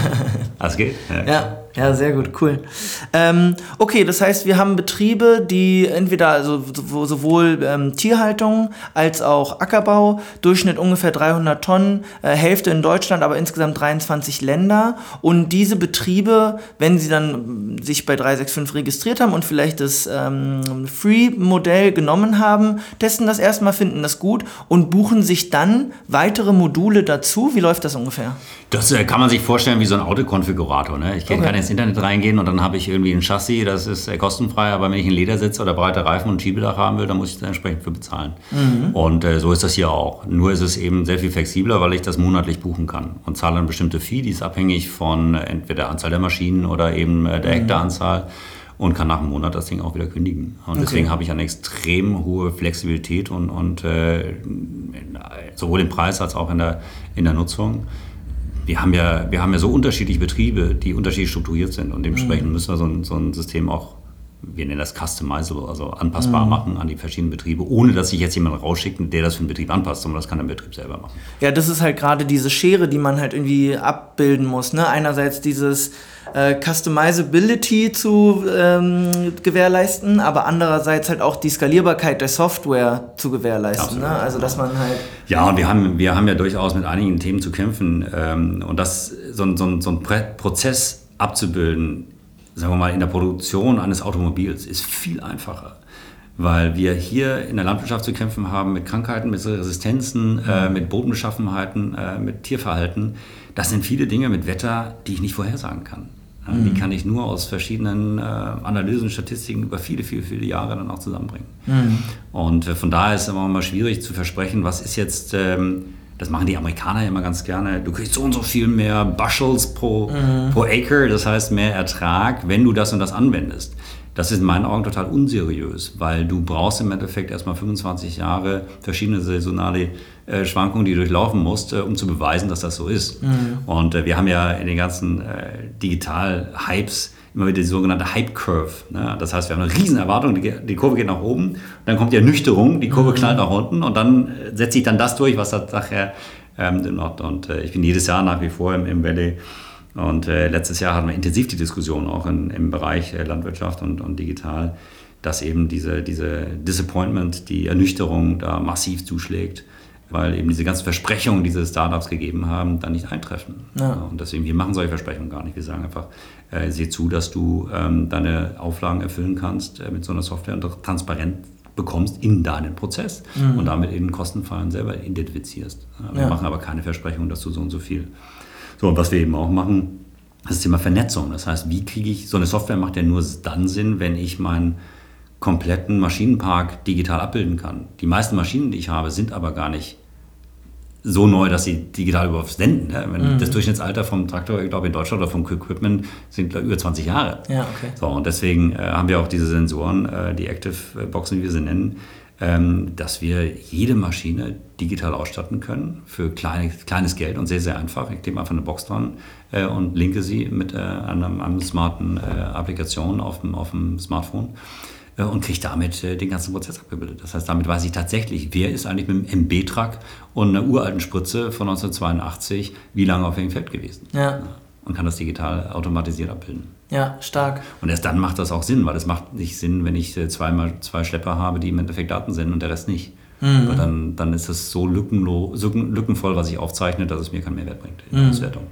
<laughs> das geht. Ja, ja, sehr gut, cool. Ähm, okay, das heißt, wir haben Betriebe, die entweder also so- sowohl ähm, Tierhaltung als auch Ackerbau, Durchschnitt ungefähr 300 Tonnen, äh, Hälfte in Deutschland, aber insgesamt 23 Länder. Und diese Betriebe, wenn sie dann ähm, sich bei 365 registriert haben und vielleicht das ähm, Free-Modell genommen haben, testen das erstmal, finden das gut und buchen sich dann weitere Module dazu. Wie läuft das ungefähr? Das äh, kann man sich vorstellen wie so ein Autokonfigurator. Ne? Ich kann Okay. kann ins Internet reingehen und dann habe ich irgendwie ein Chassis, das ist kostenfrei, aber wenn ich einen Ledersitz oder breite Reifen und ein Schiebedach haben will, dann muss ich da entsprechend für bezahlen. Und äh, so ist das hier auch. Nur ist es eben sehr viel flexibler, weil ich das monatlich buchen kann und zahle eine bestimmte Fee, die ist abhängig von entweder der Anzahl der Maschinen oder eben äh, der Hektaranzahl und kann nach einem Monat das Ding auch wieder kündigen. Und deswegen habe ich eine extrem hohe Flexibilität und, und äh, sowohl im Preis als auch in der, in der Nutzung. Wir haben, ja, wir haben ja so unterschiedliche Betriebe, die unterschiedlich strukturiert sind und dementsprechend müssen wir so ein, so ein System auch, wir nennen das customizable, also anpassbar machen an die verschiedenen Betriebe, ohne dass sich jetzt jemand rausschickt, der das für den Betrieb anpasst, sondern das kann der Betrieb selber machen. Ja, das ist halt gerade diese Schere, die man halt irgendwie abbilden muss. Ne? Einerseits dieses äh, Customizability zu ähm, gewährleisten, aber andererseits halt auch die Skalierbarkeit der Software zu gewährleisten. Ne? Also dass man halt Ja, und wir haben, wir haben ja durchaus mit einigen Themen zu kämpfen. Ähm, und das, so, ein- so, so ein Prozess abzubilden, sagen wir mal, in der Produktion eines Automobils, ist viel einfacher. Weil wir hier in der Landwirtschaft zu kämpfen haben mit Krankheiten, mit Resistenzen, äh, mit Bodenbeschaffenheiten, äh, mit Tierverhalten. Das sind viele Dinge mit Wetter, die ich nicht vorhersagen kann. Ja, Die kann ich nur aus verschiedenen äh, Analysen, Statistiken über viele, viele, viele Jahre dann auch zusammenbringen. Und äh, von daher ist es immer mal schwierig zu versprechen, was ist jetzt, ähm, das machen die Amerikaner ja immer ganz gerne, du kriegst so und so viel mehr Bushels pro, pro Acre, das heißt mehr Ertrag, wenn du das und das anwendest. Das ist in meinen Augen total unseriös, weil du brauchst im Endeffekt erstmal 25 Jahre verschiedene saisonale äh, Schwankungen, die du durchlaufen musst, äh, um zu beweisen, dass das so ist. Mhm. Und äh, wir haben ja in den ganzen äh, Digital-Hypes immer wieder die sogenannte Hype Curve. Ne? Das heißt, wir haben eine riesen Erwartung, die, die, Kurve geht nach oben, dann kommt die Ernüchterung, die Kurve mhm. knallt nach unten und dann äh, setzt sich dann das durch, was das nachher ähm, Und äh, ich bin jedes Jahr nach wie vor im, im Valley und äh, letztes Jahr hatten wir intensiv die Diskussion auch in, im Bereich äh, Landwirtschaft und, und digital, dass eben diese, diese Disappointment, die Ernüchterung da massiv zuschlägt, weil eben diese ganzen Versprechungen, die diese Startups gegeben haben, dann nicht eintreffen. Ja. Und deswegen, wir machen solche Versprechungen gar nicht. Wir sagen einfach, äh, sieh zu, dass du ähm, deine Auflagen erfüllen kannst äh, mit so einer Software und transparent bekommst in deinen Prozess mhm. und damit eben Kostenfallen selber identifizierst. Wir ja. machen aber keine Versprechungen, dass du so und so viel so, und was wir eben auch machen, das Thema Vernetzung. Das heißt, wie kriege ich, so eine Software macht ja nur dann Sinn, wenn ich meinen kompletten Maschinenpark digital abbilden kann. Die meisten Maschinen, die ich habe, sind aber gar nicht so neu, dass sie digital überhaupt senden. Ne? Mhm. Das Durchschnittsalter vom Traktor, ich glaube in Deutschland oder vom Equipment sind über 20 Jahre. Ja, okay. So, und deswegen äh, haben wir auch diese Sensoren, äh, die Active Boxen, wie wir sie nennen, ähm, dass wir jede Maschine digital ausstatten können für kleine, kleines Geld und sehr, sehr einfach. Ich klebe einfach eine Box dran äh, und linke sie mit äh, einer, einer smarten äh, Applikation auf dem, auf dem Smartphone äh, und kriege damit äh, den ganzen Prozess abgebildet. Das heißt, damit weiß ich tatsächlich, wer ist eigentlich mit einem MB-Truck und einer uralten Spritze von 1982 wie lange auf dem Feld gewesen. Ja. Und kann das digital automatisiert abbilden. Ja, stark. Und erst dann macht das auch Sinn, weil es macht nicht Sinn, wenn ich äh, zweimal zwei Schlepper habe, die im Endeffekt Daten senden und der Rest nicht. Mhm. Weil dann, dann ist es so lückenvoll, was ich aufzeichne, dass es mir keinen Mehrwert bringt in der mhm. Auswertung.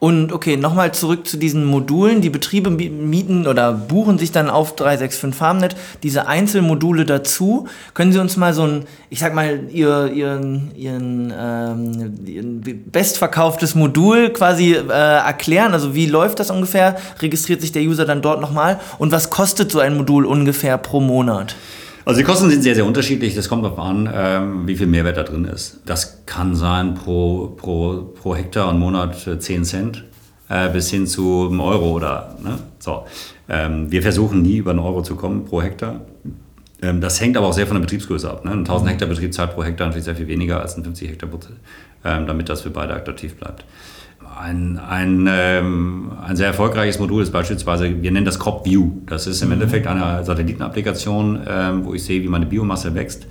Und okay, nochmal zurück zu diesen Modulen. Die Betriebe mieten oder buchen sich dann auf 365 FarmNet diese Einzelmodule dazu. Können Sie uns mal so ein, ich sag mal, Ihr, Ihren, Ihren, ähm, Ihren bestverkauftes Modul quasi äh, erklären? Also wie läuft das ungefähr? Registriert sich der User dann dort nochmal? Und was kostet so ein Modul ungefähr pro Monat? Also die Kosten sind sehr, sehr unterschiedlich. Das kommt darauf an, ähm, wie viel Mehrwert da drin ist. Das kann sein pro, pro, pro Hektar und Monat 10 Cent äh, bis hin zu einem Euro oder ne? so. Ähm, wir versuchen nie über einen Euro zu kommen pro Hektar. Ähm, das hängt aber auch sehr von der Betriebsgröße ab. Ne? Ein 1000 Hektar Betrieb zahlt pro Hektar natürlich sehr viel weniger als ein 50 Hektar Butte, damit das für beide attraktiv bleibt. Ein, ein, ähm, ein sehr erfolgreiches Modul ist beispielsweise, wir nennen das Crop View. Das ist im mhm. Endeffekt eine Satellitenapplikation, ähm, wo ich sehe, wie meine Biomasse wächst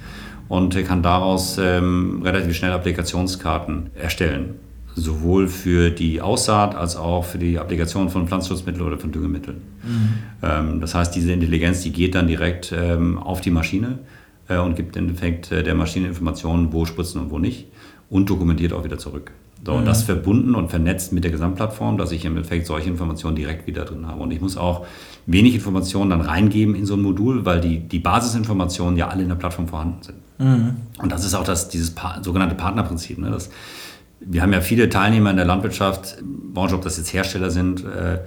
und kann daraus ähm, relativ schnell Applikationskarten erstellen. Sowohl für die Aussaat als auch für die Applikation von Pflanzenschutzmitteln oder von Düngemitteln. Mhm. Ähm, das heißt, diese Intelligenz, die geht dann direkt ähm, auf die Maschine äh, und gibt im Endeffekt äh, der Maschine Informationen, wo spritzen und wo nicht und dokumentiert auch wieder zurück. So, mhm. das verbunden und vernetzt mit der Gesamtplattform, dass ich im Endeffekt solche Informationen direkt wieder drin habe. Und ich muss auch wenig Informationen dann reingeben in so ein Modul, weil die, die Basisinformationen ja alle in der Plattform vorhanden sind. Mhm. Und das ist auch das, dieses pa sogenannte Partnerprinzip. Ne? Das, wir haben ja viele Teilnehmer in der Landwirtschaft, Branche, ob das jetzt Hersteller sind äh,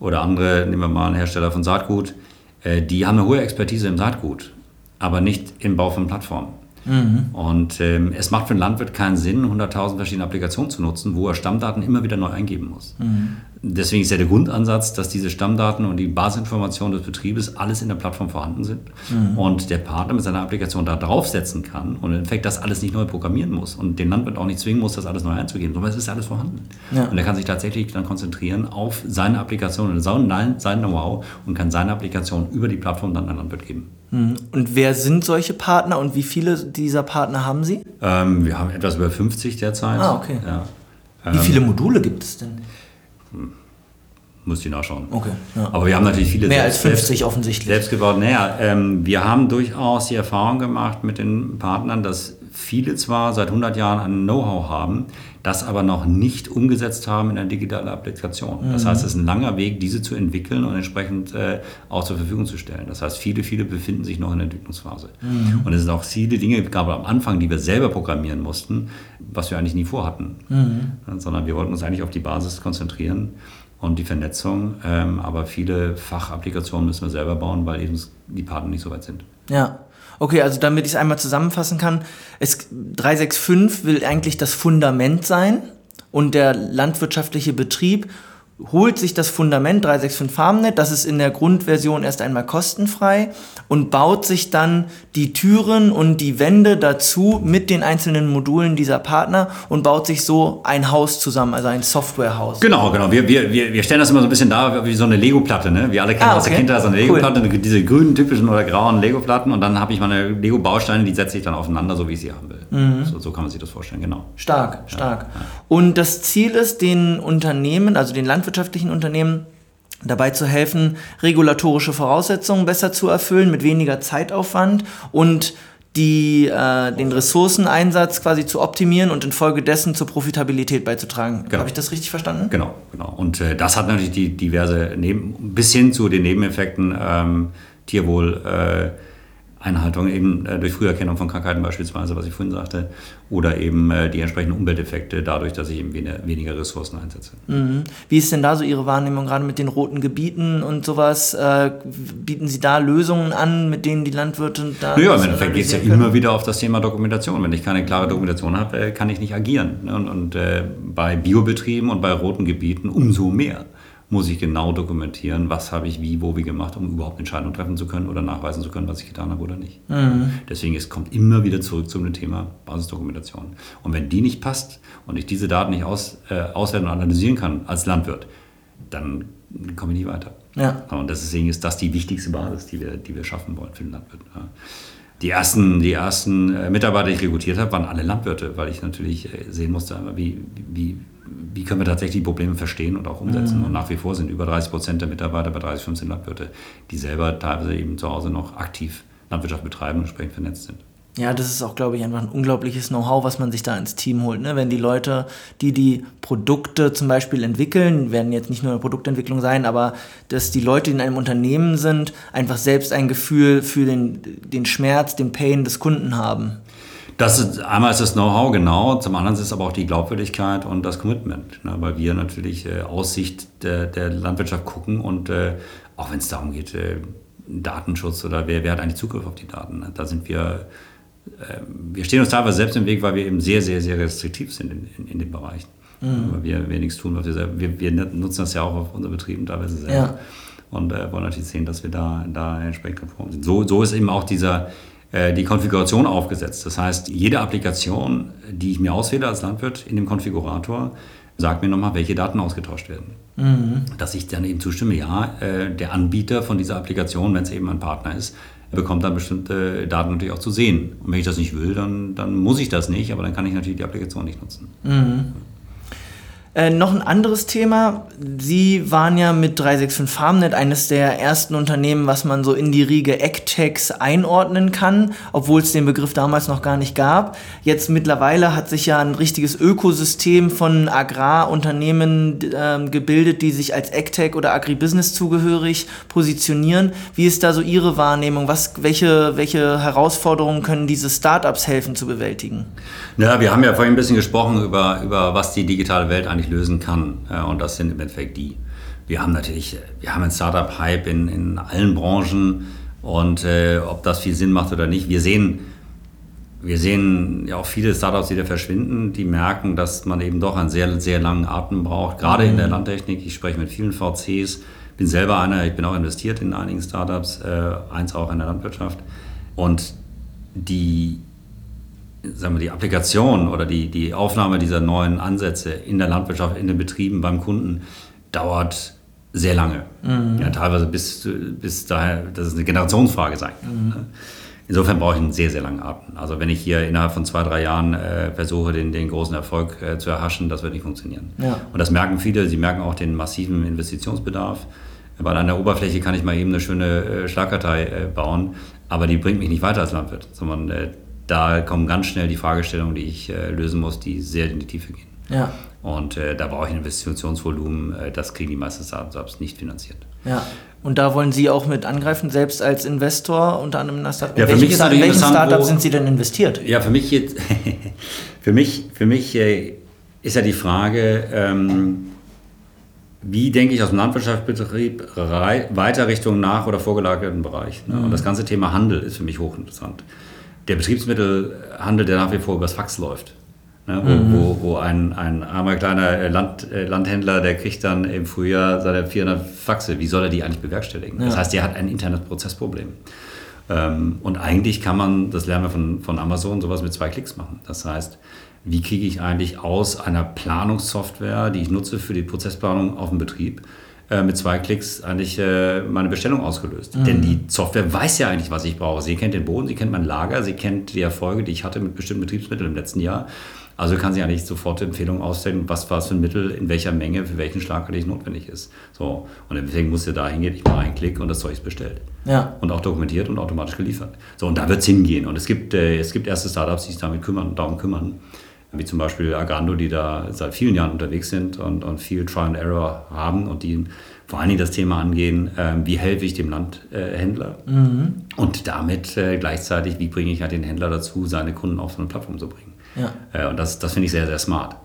oder andere, nehmen wir mal einen Hersteller von Saatgut, äh, die haben eine hohe Expertise im Saatgut, aber nicht im Bau von Plattformen. Mhm. Und ähm, es macht für einen Landwirt keinen Sinn, 100.000 verschiedene Applikationen zu nutzen, wo er Stammdaten immer wieder neu eingeben muss. Mhm. Deswegen ist ja der Grundansatz, dass diese Stammdaten und die Basisinformationen des Betriebes alles in der Plattform vorhanden sind mhm. und der Partner mit seiner Applikation da draufsetzen kann und im Endeffekt das alles nicht neu programmieren muss und den Landwirt auch nicht zwingen muss, das alles neu einzugeben, sondern es ist alles vorhanden. Ja. Und er kann sich tatsächlich dann konzentrieren auf seine Applikation und sein Know-how und kann seine Applikation über die Plattform dann an Landwirt geben. Mhm. Und wer sind solche Partner und wie viele dieser Partner haben Sie? Ähm, wir haben etwas über 50 derzeit. Ah, okay. Ja. Wie viele ähm, Module gibt es denn? Hm. Muss ich nachschauen. Okay. Ja. Aber wir haben natürlich viele. Mehr als 50 selbst, offensichtlich. Selbst gebaut. Naja, ähm, wir haben durchaus die Erfahrung gemacht mit den Partnern, dass viele zwar seit 100 Jahren ein Know-how haben, das aber noch nicht umgesetzt haben in eine digitale Applikation. Mhm. Das heißt, es ist ein langer Weg, diese zu entwickeln und entsprechend äh, auch zur Verfügung zu stellen. Das heißt, viele, viele befinden sich noch in der Entwicklungsphase. Mhm. Und es sind auch viele Dinge, gerade am Anfang, die wir selber programmieren mussten, was wir eigentlich nie vorhatten. Mhm. Sondern wir wollten uns eigentlich auf die Basis konzentrieren und die Vernetzung. Ähm, aber viele Fachapplikationen müssen wir selber bauen, weil eben die Partner nicht so weit sind. Ja. Okay, also damit ich es einmal zusammenfassen kann, es, 365 will eigentlich das Fundament sein und der landwirtschaftliche Betrieb holt sich das Fundament 365 FarmNet, das ist in der Grundversion erst einmal kostenfrei und baut sich dann die Türen und die Wände dazu mit den einzelnen Modulen dieser Partner und baut sich so ein Haus zusammen, also ein Softwarehaus. Genau, genau. Wir, wir, wir stellen das immer so ein bisschen dar wie so eine Lego-Platte. Ne? Wir alle kennen Ah, aus der okay. Kindheit so eine Cool. Lego-Platte, diese grünen, typischen oder grauen Lego-Platten und dann habe ich meine Lego-Bausteine, die setze ich dann aufeinander, so wie ich sie haben will. Mhm. So, so kann man sich das vorstellen, genau. Stark, stark. Und das Ziel ist, den Unternehmen, also den landwirtschaftlichen Unternehmen, dabei zu helfen, regulatorische Voraussetzungen besser zu erfüllen, mit weniger Zeitaufwand und die, äh, den Ressourceneinsatz quasi zu optimieren und infolgedessen zur Profitabilität beizutragen. Genau. Habe ich das richtig verstanden? Genau, genau. Und äh, das hat natürlich die diverse Neben bis hin zu den Nebeneffekten ähm, Tierwohl. Äh, Einhaltung eben äh, durch Früherkennung von Krankheiten beispielsweise, was ich vorhin sagte, oder eben äh, die entsprechenden Umwelteffekte dadurch, dass ich eben weniger, Ressourcen einsetze. Mhm. Wie ist denn da so Ihre Wahrnehmung gerade mit den roten Gebieten und sowas? Äh, bieten Sie da Lösungen an, mit denen die Landwirte da. Naja, im Endeffekt geht es ja immer wieder auf das Thema Dokumentation. Wenn ich keine klare Dokumentation habe, kann ich nicht agieren. ne? Und, und äh, bei Biobetrieben und bei roten Gebieten umso mehr muss ich genau dokumentieren, was habe ich wie, wo, wie gemacht, um überhaupt Entscheidungen treffen zu können oder nachweisen zu können, was ich getan habe oder nicht. Deswegen es kommt immer wieder zurück zum Thema Basisdokumentation. Und wenn die nicht passt und ich diese Daten nicht aus, äh, auswerten und analysieren kann als Landwirt, dann komme ich nicht weiter. Ja. Und deswegen ist das die wichtigste Basis, die wir, die wir schaffen wollen für den Landwirt. Ja. Die ersten, die ersten äh, Mitarbeiter, die ich rekrutiert habe, waren alle Landwirte, weil ich natürlich äh, sehen musste, wie, wie, wie können wir tatsächlich die Probleme verstehen und auch umsetzen. Und nach wie vor sind über 30 Prozent der Mitarbeiter bei 30, 15 Landwirte, die selber teilweise eben zu Hause noch aktiv Landwirtschaft betreiben und entsprechend vernetzt sind. Ja, das ist auch, glaube ich, einfach ein unglaubliches Know-how, was man sich da ins Team holt. Ne? Wenn die Leute, die die Produkte zum Beispiel entwickeln, werden jetzt nicht nur eine Produktentwicklung sein, aber dass die Leute, die in einem Unternehmen sind, einfach selbst ein Gefühl für den, den Schmerz, den Pain des Kunden haben. Das ist, einmal ist das Know-how genau, zum anderen ist es aber auch die Glaubwürdigkeit und das Commitment, ne, weil wir natürlich äh, aus Sicht der, der Landwirtschaft gucken und äh, auch wenn es darum geht, äh, Datenschutz oder wer, wer hat eigentlich Zugriff auf die Daten, ne, da sind wir, äh, wir stehen uns teilweise selbst im Weg, weil wir eben sehr, sehr, sehr restriktiv sind in, in, in den Bereichen. Weil wir, wir nichts tun, was wir wir, wir nutzen das ja auch auf unseren Betrieben teilweise selber. Ja. Und äh, wollen natürlich sehen, dass wir da, da entsprechend konform sind. So, so ist eben auch dieser, die Konfiguration aufgesetzt. Das heißt, jede Applikation, die ich mir auswähle als Landwirt in dem Konfigurator, sagt mir nochmal, welche Daten ausgetauscht werden. Dass ich dann eben zustimme, ja, äh, der Anbieter von dieser Applikation, wenn es eben ein Partner ist, bekommt dann bestimmte Daten natürlich auch zu sehen. Und wenn ich das nicht will, dann, dann muss ich das nicht, aber dann kann ich natürlich die Applikation nicht nutzen. Äh, noch ein anderes Thema. Sie waren ja mit 365 FarmNet eines der ersten Unternehmen, was man so in die Riege AgTechs einordnen kann, obwohl es den Begriff damals noch gar nicht gab. Jetzt mittlerweile hat sich ja ein richtiges Ökosystem von Agrarunternehmen ähm, gebildet, die sich als AgTech oder Agribusiness zugehörig positionieren. Wie ist da so Ihre Wahrnehmung? Was, welche, welche Herausforderungen können diese Startups helfen zu bewältigen? Ja, wir haben ja vorhin ein bisschen gesprochen über, über was die digitale Welt eigentlich lösen kann. Äh, Und das sind im Endeffekt die. Wir haben natürlich, wir haben einen Startup-Hype in, in allen Branchen und äh, ob das viel Sinn macht oder nicht. Wir sehen, wir sehen ja auch viele Startups, die da verschwinden, die merken, dass man eben doch einen sehr, sehr langen Atem braucht, gerade in der Landtechnik. Ich spreche mit vielen VCs, bin selber einer, ich bin auch investiert in einigen Startups, äh, eins auch in der Landwirtschaft. Und die, sagen wir, die Applikation oder die, die Aufnahme dieser neuen Ansätze in der Landwirtschaft, in den Betrieben, beim Kunden dauert sehr lange. Ja, teilweise bis, bis daher, dass es eine Generationsfrage sein kann. Insofern brauche ich einen sehr, sehr langen Atem. Also wenn ich hier innerhalb von zwei, drei Jahren äh, versuche, den, den großen Erfolg äh, zu erhaschen, das wird nicht funktionieren. Ja. Und das merken viele, sie merken auch den massiven Investitionsbedarf. Weil an der Oberfläche kann ich mal eben eine schöne äh, Schlagkartei äh, bauen, aber die bringt mich nicht weiter als Landwirt, sondern äh, da kommen ganz schnell die Fragestellungen, die ich äh, lösen muss, die sehr in die Tiefe gehen. Ja, Und äh, da brauche ich ein Investitionsvolumen, äh, das kriegen die meisten Startups nicht finanziert. ja. Und da wollen Sie auch mit angreifen, selbst als Investor, unter anderem in der Startup. Ja, in für welchen, mich ist Start- in welchen Startup sind Sie denn investiert? Ja, für mich jetzt, <laughs> für mich, für mich äh, ist ja die Frage, ähm, wie denke ich aus dem Landwirtschaftsbetrieb weiter Richtung nach- oder vorgelagerten Bereich. Ne? Und das ganze Thema Handel ist für mich hochinteressant. Der Betriebsmittelhandel, der nach wie vor übers Fax läuft. Ne, wo, mhm. wo, wo, ein, ein armer kleiner Land, Landhändler, der kriegt dann im Frühjahr seine 400 Faxe. Wie soll er die eigentlich bewerkstelligen? Ja. Das heißt, der hat ein internes Prozessproblem. Ähm, und eigentlich kann man, das lernen wir von, von Amazon, sowas mit zwei Klicks machen. Das heißt, wie kriege ich eigentlich aus einer Planungssoftware, die ich nutze für die Prozessplanung auf dem Betrieb, äh, mit zwei Klicks eigentlich äh, meine Bestellung ausgelöst. Mhm. Denn die Software weiß ja eigentlich, was ich brauche. Sie kennt den Boden, sie kennt mein Lager, sie kennt die Erfolge, die ich hatte mit bestimmten Betriebsmitteln im letzten Jahr. Also kann sie eigentlich sofort Empfehlungen ausstellen, was war es für ein Mittel, in welcher Menge, für welchen Schlag eigentlich notwendig ist. So. Und deswegen muss ihr da hingehen, ich mache einen Klick und das Zeug ist bestellt. Ja. Und auch dokumentiert und automatisch geliefert. So, und da wird es hingehen. Und es gibt, äh, es gibt erste Startups, die sich damit kümmern, darum kümmern wie zum Beispiel Agrando, die da seit vielen Jahren unterwegs sind und, und viel Try and Error haben und die vor allen Dingen das Thema angehen, äh, wie helfe ich dem Landhändler äh, mhm. und damit äh, gleichzeitig, wie bringe ich halt den Händler dazu, seine Kunden auf so eine Plattform zu bringen. Ja. Äh, und das, das finde ich sehr, sehr smart.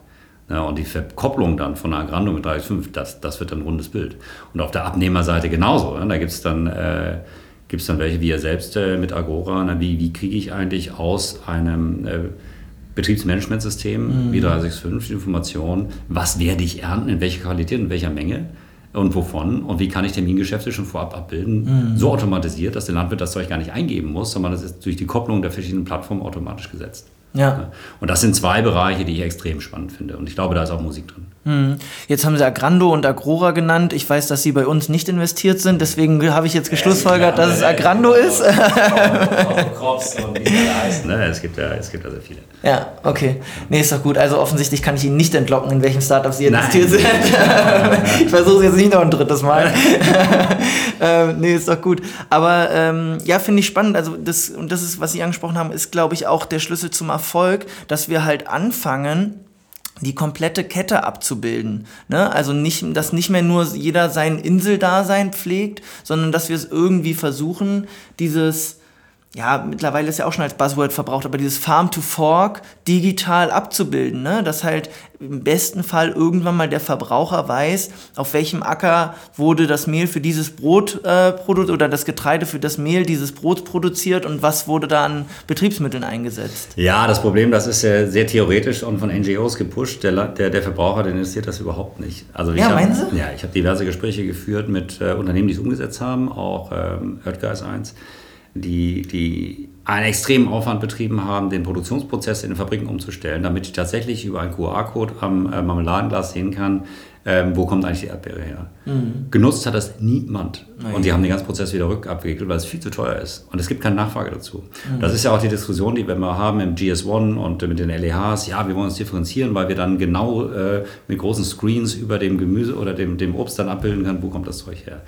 Ja, und die Verkopplung dann von Agrando mit 3.5, das, das wird ein rundes Bild. Und auf der Abnehmerseite genauso. Ja, da gibt es dann, äh, gibt's dann welche wie ihr selbst äh, mit Agora. Na, wie wie kriege ich eigentlich aus einem Betriebsmanagementsystem mhm. wie 365 die Information, was werde ich ernten, in welcher Qualität, in welcher Menge und wovon und wie kann ich Termingeschäfte schon vorab abbilden, mhm. so automatisiert, dass der Landwirt das Zeug gar nicht eingeben muss, sondern das ist durch die Kopplung der verschiedenen Plattformen automatisch gesetzt. Ja. Und das sind zwei Bereiche, die ich extrem spannend finde. Und ich glaube, da ist auch Musik drin. Hm. Jetzt haben Sie Agrando und Agrora genannt. Ich weiß, dass Sie bei uns nicht investiert sind. Deswegen habe ich jetzt geschlussfolgert, dass es Agrando ist. <laughs> Crops und wie heißt. Ne? Es gibt ja, es gibt ja sehr viele. Ja, okay. Nee, ist doch gut. Also offensichtlich kann ich Ihnen nicht entlocken, in welchen Startups Sie investiert Nein. sind. <laughs> ich versuche es jetzt nicht noch ein drittes Mal. <laughs> ähm, nee, ist doch gut. Aber ähm, ja, finde ich spannend. Also das, und das ist, was Sie angesprochen haben, ist, glaube ich, auch der Schlüssel zum Erfolg, dass wir halt anfangen, die komplette Kette abzubilden. Ne? Also nicht, dass nicht mehr nur jeder sein Inseldasein pflegt, sondern dass wir es irgendwie versuchen, dieses ja, mittlerweile ist ja auch schon als Buzzword verbraucht, aber dieses Farm to Fork digital abzubilden, ne? dass halt im besten Fall irgendwann mal der Verbraucher weiß, auf welchem Acker wurde das Mehl für dieses Brot äh, produziert oder das Getreide für das Mehl dieses Brots produziert und was wurde da an Betriebsmitteln eingesetzt. Ja, das Problem, das ist ja sehr theoretisch und von NGOs gepusht. Der, der, der Verbraucher, der interessiert das überhaupt nicht. Also ja, hab, meinen Sie? Ja, ich habe diverse Gespräche geführt mit äh, Unternehmen, die es umgesetzt haben, auch ähm, ist eins die, die einen extremen Aufwand betrieben haben, den Produktionsprozess in den Fabriken umzustellen, damit ich tatsächlich über einen QR-Code am äh, Marmeladenglas sehen kann, ähm, wo kommt eigentlich die Erdbeere her. Mhm. Genutzt hat das niemand. Nein. Und die haben den ganzen Prozess wieder rückabgewickelt, weil es viel zu teuer ist. Und es gibt keine Nachfrage dazu. Mhm. Das ist ja auch die Diskussion, die wir immer haben im GS1 und mit den LEHs. Ja, wir wollen uns differenzieren, weil wir dann genau äh, mit großen Screens über dem Gemüse oder dem, dem Obst dann abbilden können, wo kommt das Zeug her.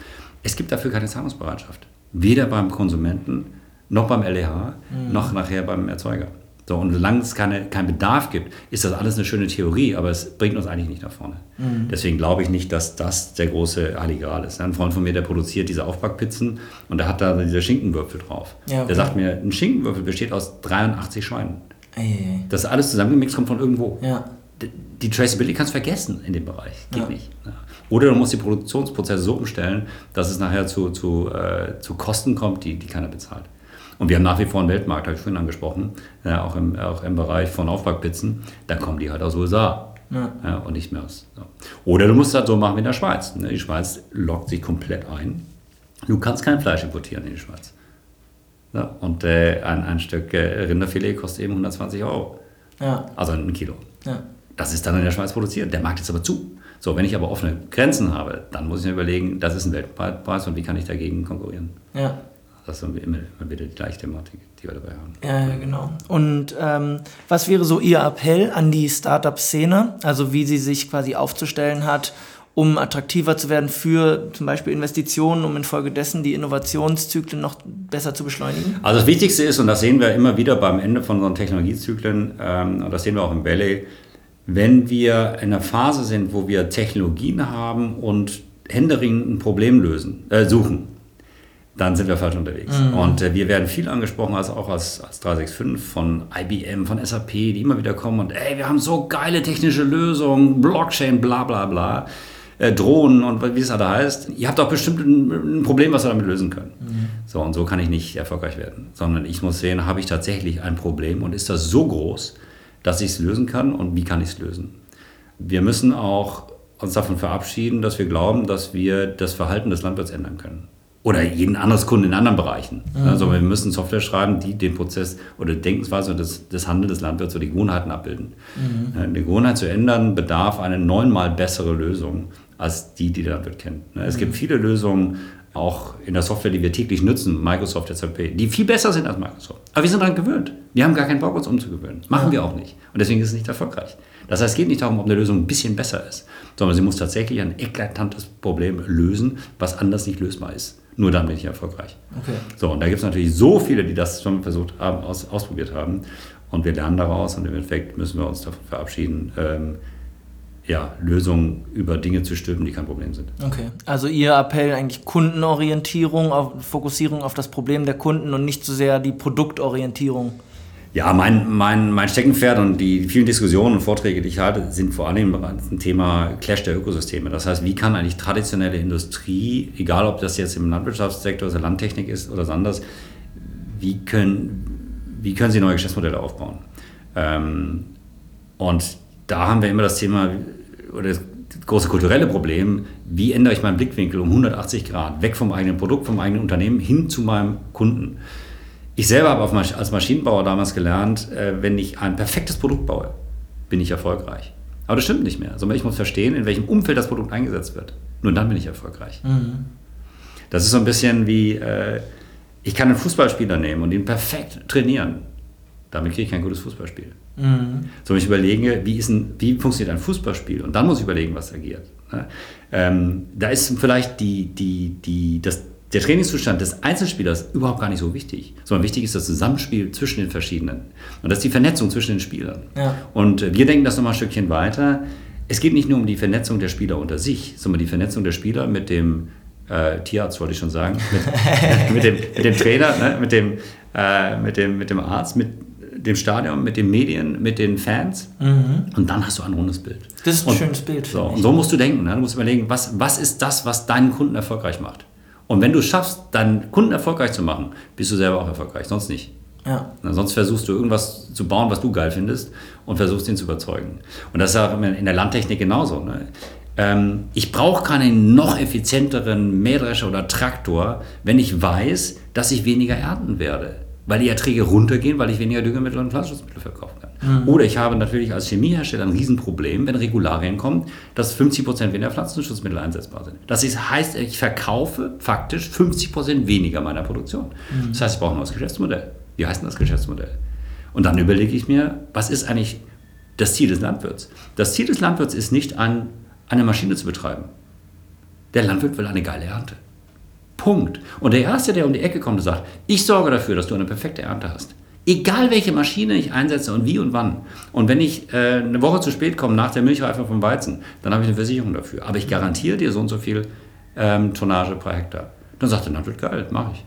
Es gibt dafür keine Zahlungsbereitschaft. Weder beim Konsumenten, noch beim LEH, mhm. noch nachher beim Erzeuger. So, und solange es keine, keinen Bedarf gibt, ist das alles eine schöne Theorie, aber es bringt uns eigentlich nicht nach vorne. Mhm. Deswegen glaube ich nicht, dass das der große Heiligral ist. Ein Freund von mir, der produziert diese Aufbackpizzen und der hat da diese Schinkenwürfel drauf. Ja, okay. Der sagt mir, ein Schinkenwürfel besteht aus 83 Schweinen. Ey. Das alles zusammengemixt kommt von irgendwo. Ja. Die Traceability kannst du vergessen in dem Bereich. Geht ja. nicht. Ja. Oder du musst die Produktionsprozesse so umstellen, dass es nachher zu, zu, äh, zu Kosten kommt, die, die keiner bezahlt. Und wir haben nach wie vor einen Weltmarkt, habe ich vorhin angesprochen, ja, auch, im, auch im Bereich von Aufbackpizzen. Da kommen die halt aus USA ja. Ja, und nicht mehr aus. So. Oder du musst halt so machen wie in der Schweiz. Ne? Die Schweiz lockt sich komplett ein. Du kannst kein Fleisch importieren in die Schweiz. Ja, und äh, ein, ein Stück äh, Rinderfilet kostet eben 120 Euro. Also ein Kilo. Das ist dann in der Schweiz produziert. Der Markt ist aber zu. So, wenn ich aber offene Grenzen habe, dann muss ich mir überlegen, das ist ein Weltpreis und wie kann ich dagegen konkurrieren? Ja. Das ist immer, immer wieder die gleiche Thematik, die wir dabei haben. Ja, genau. Und ähm, was wäre so Ihr Appell an die Startup-Szene? Also wie sie sich quasi aufzustellen hat, um attraktiver zu werden für zum Beispiel Investitionen, um infolgedessen die Innovationszyklen noch besser zu beschleunigen? Also das Wichtigste ist, und das sehen wir immer wieder beim Ende von unseren Technologiezyklen, ähm, und das sehen wir auch im Valley, wenn wir in einer Phase sind, wo wir Technologien haben und händeringend ein Problem lösen, äh, suchen, dann sind wir falsch unterwegs. Mhm. Und äh, wir werden viel angesprochen, also auch als, als 365 von IBM, von SAP, die immer wieder kommen und ey, wir haben so geile technische Lösungen, Blockchain, bla bla bla, äh, Drohnen und wie es da heißt. Ihr habt doch bestimmt ein, ein, Problem, was wir damit lösen können. Mhm. So, und so kann ich nicht erfolgreich werden, sondern ich muss sehen, habe ich tatsächlich ein Problem und ist das so groß, dass ich es lösen kann und wie kann ich es lösen. Wir müssen auch uns davon verabschieden, dass wir glauben, dass wir das Verhalten des Landwirts ändern können. Oder jeden anderes Kunden in anderen Bereichen. Mhm. Also wir müssen Software schreiben, die den Prozess oder die Denkensweise des, des Handelns des Landwirts oder die Gewohnheiten abbilden. Mhm. Eine Gewohnheit zu ändern bedarf eine neunmal bessere Lösung als die, die der Landwirt kennt. Es mhm. gibt viele Lösungen, auch in der Software, die wir täglich nutzen, Microsoft, SAP, die viel besser sind als Microsoft. Aber wir sind daran gewöhnt. Wir haben gar keinen Bock, uns umzugewöhnen. Machen wir auch nicht. Und deswegen ist es nicht erfolgreich. Das heißt, es geht nicht darum, ob eine Lösung ein bisschen besser ist, sondern sie muss tatsächlich ein eklatantes Problem lösen, was anders nicht lösbar ist. Nur dann bin ich erfolgreich. Okay. So, und da gibt es natürlich so viele, die das schon versucht haben, aus, ausprobiert haben. Und wir lernen daraus und im Endeffekt müssen wir uns davon verabschieden, ähm, ja, Lösungen über Dinge zu stülpen, die kein Problem sind. Okay, also Ihr Appell eigentlich Kundenorientierung, auf, Fokussierung auf das Problem der Kunden und nicht so sehr die Produktorientierung. Ja, mein, mein, mein Steckenpferd und die vielen Diskussionen und Vorträge, die ich halte, sind vor allem ein Thema Clash der Ökosysteme. Das heißt, wie kann eigentlich traditionelle Industrie, egal ob das jetzt im Landwirtschaftssektor, also Landtechnik ist oder was anderes, wie können, wie können sie neue Geschäftsmodelle aufbauen? Ähm, und da haben wir immer das Thema, oder das große kulturelle Problem, wie ändere ich meinen Blickwinkel um 180 Grad, weg vom eigenen Produkt, vom eigenen Unternehmen hin zu meinem Kunden. Ich selber habe als Maschinenbauer damals gelernt, äh, wenn ich ein perfektes Produkt baue, bin ich erfolgreich. Aber das stimmt nicht mehr, sondern ich muss verstehen, in welchem Umfeld das Produkt eingesetzt wird. Nur dann bin ich erfolgreich. Mhm. Das ist so ein bisschen wie, äh, ich kann einen Fußballspieler nehmen und ihn perfekt trainieren. Damit kriege ich kein gutes Fußballspiel. Mhm. So, ich überlege, wie, ist ein, wie funktioniert ein Fußballspiel? Und dann muss ich überlegen, was agiert. Ne? Ähm, da ist vielleicht die, die, die, das, der Trainingszustand des Einzelspielers überhaupt gar nicht so wichtig, sondern wichtig ist das Zusammenspiel zwischen den verschiedenen. Und das ist die Vernetzung zwischen den Spielern. Ja. Und wir denken das nochmal ein Stückchen weiter. Es geht nicht nur um die Vernetzung der Spieler unter sich, sondern die Vernetzung der Spieler mit dem äh, Tierarzt, wollte ich schon sagen, mit, <laughs> mit, dem, mit dem Trainer, ne? mit, dem, äh, mit, dem, mit dem Arzt, mit dem Stadion, mit den Medien, mit den Fans. Mhm. Und dann hast du ein rundes Bild. Das ist ein und, schönes Bild. So, und so musst du denken. Ne? Du musst überlegen, was, was ist das, was deinen Kunden erfolgreich macht? Und wenn du es schaffst, deinen Kunden erfolgreich zu machen, bist du selber auch erfolgreich, sonst nicht. Ja. Na, sonst versuchst du irgendwas zu bauen, was du geil findest und versuchst ihn zu überzeugen. Und das ist auch in der Landtechnik genauso. Ne? Ähm, ich brauche keinen noch effizienteren Mähdrescher oder Traktor, wenn ich weiß, dass ich weniger ernten werde weil die Erträge runtergehen, weil ich weniger Düngemittel und Pflanzenschutzmittel verkaufen kann. Mhm. Oder ich habe natürlich als Chemiehersteller ein Riesenproblem, wenn Regularien kommen, dass 50% weniger Pflanzenschutzmittel einsetzbar sind. Das heißt, ich verkaufe faktisch 50% weniger meiner Produktion. Mhm. Das heißt, ich brauche ein neues Geschäftsmodell. Wie heißt denn das Geschäftsmodell? Und dann überlege ich mir, was ist eigentlich das Ziel des Landwirts? Das Ziel des Landwirts ist nicht, an, eine Maschine zu betreiben. Der Landwirt will eine geile Ernte. Punkt. Und der Erste, der um die Ecke kommt und sagt, ich sorge dafür, dass du eine perfekte Ernte hast. Egal welche Maschine ich einsetze und wie und wann. Und wenn ich äh, eine Woche zu spät komme nach der Milchreife vom Weizen, dann habe ich eine Versicherung dafür. Aber ich garantiere dir so und so viel ähm, Tonnage pro Hektar. Dann sagt der Landwirt, geil, mache ich.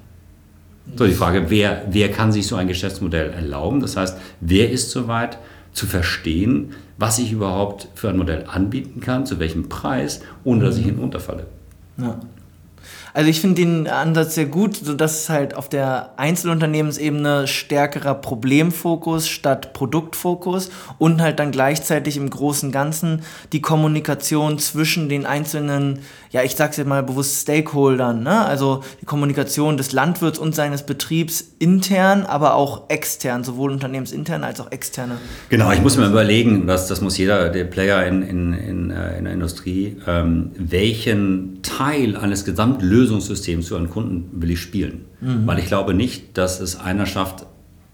So, die Frage, wer, wer kann sich so ein Geschäftsmodell erlauben? Das heißt, wer ist soweit zu verstehen, was ich überhaupt für ein Modell anbieten kann, zu welchem Preis, ohne dass ich mhm. hinunterfalle? Ja. Also ich finde den Ansatz sehr gut, sodass es halt auf der Einzelunternehmensebene stärkerer Problemfokus statt Produktfokus und halt dann gleichzeitig im großen Ganzen die Kommunikation zwischen den einzelnen, ja ich sag's jetzt mal bewusst Stakeholdern, ne? also die Kommunikation des Landwirts und seines Betriebs intern, aber auch extern, sowohl unternehmensintern als auch externe. Genau, ich muss mir überlegen, dass das muss jeder der Player in, in, in, äh, in der Industrie, ähm, welchen Teil eines Gesamtlösungssystems Lösungssystem zu einem Kunden will ich spielen. Mhm. Weil ich glaube nicht, dass es einer schafft,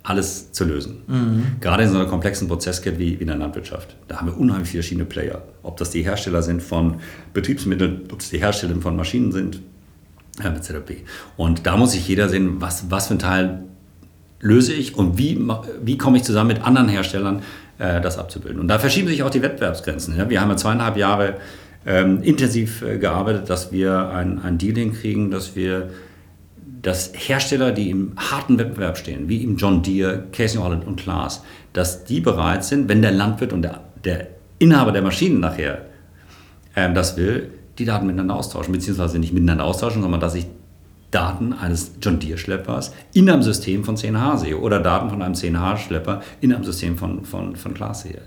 alles zu lösen. Mhm. Gerade in so einer komplexen Prozesskette wie, wie in der Landwirtschaft. Da haben wir unheimlich viele verschiedene Player. Ob das die Hersteller sind von Betriebsmitteln, ob es die Hersteller von Maschinen sind, mit ZRP. Und da muss sich jeder sehen, was, was für ein Teil löse ich und wie, wie komme ich zusammen mit anderen Herstellern, äh, das abzubilden. Und da verschieben sich auch die Wettbewerbsgrenzen. Ja? Wir haben ja zweieinhalb Jahre ähm, intensiv äh, gearbeitet, dass wir ein, ein Deal hinkriegen, dass wir dass Hersteller, die im harten Wettbewerb stehen, wie im John Deere, Casey Holland und Klaas, dass die bereit sind, wenn der Landwirt und der, der Inhaber der Maschinen nachher ähm, das will, die Daten miteinander austauschen, beziehungsweise nicht miteinander austauschen, sondern dass ich Daten eines John Deere Schleppers in einem System von 10H sehe oder Daten von einem 10H Schlepper in einem System von, von, von Class sehe.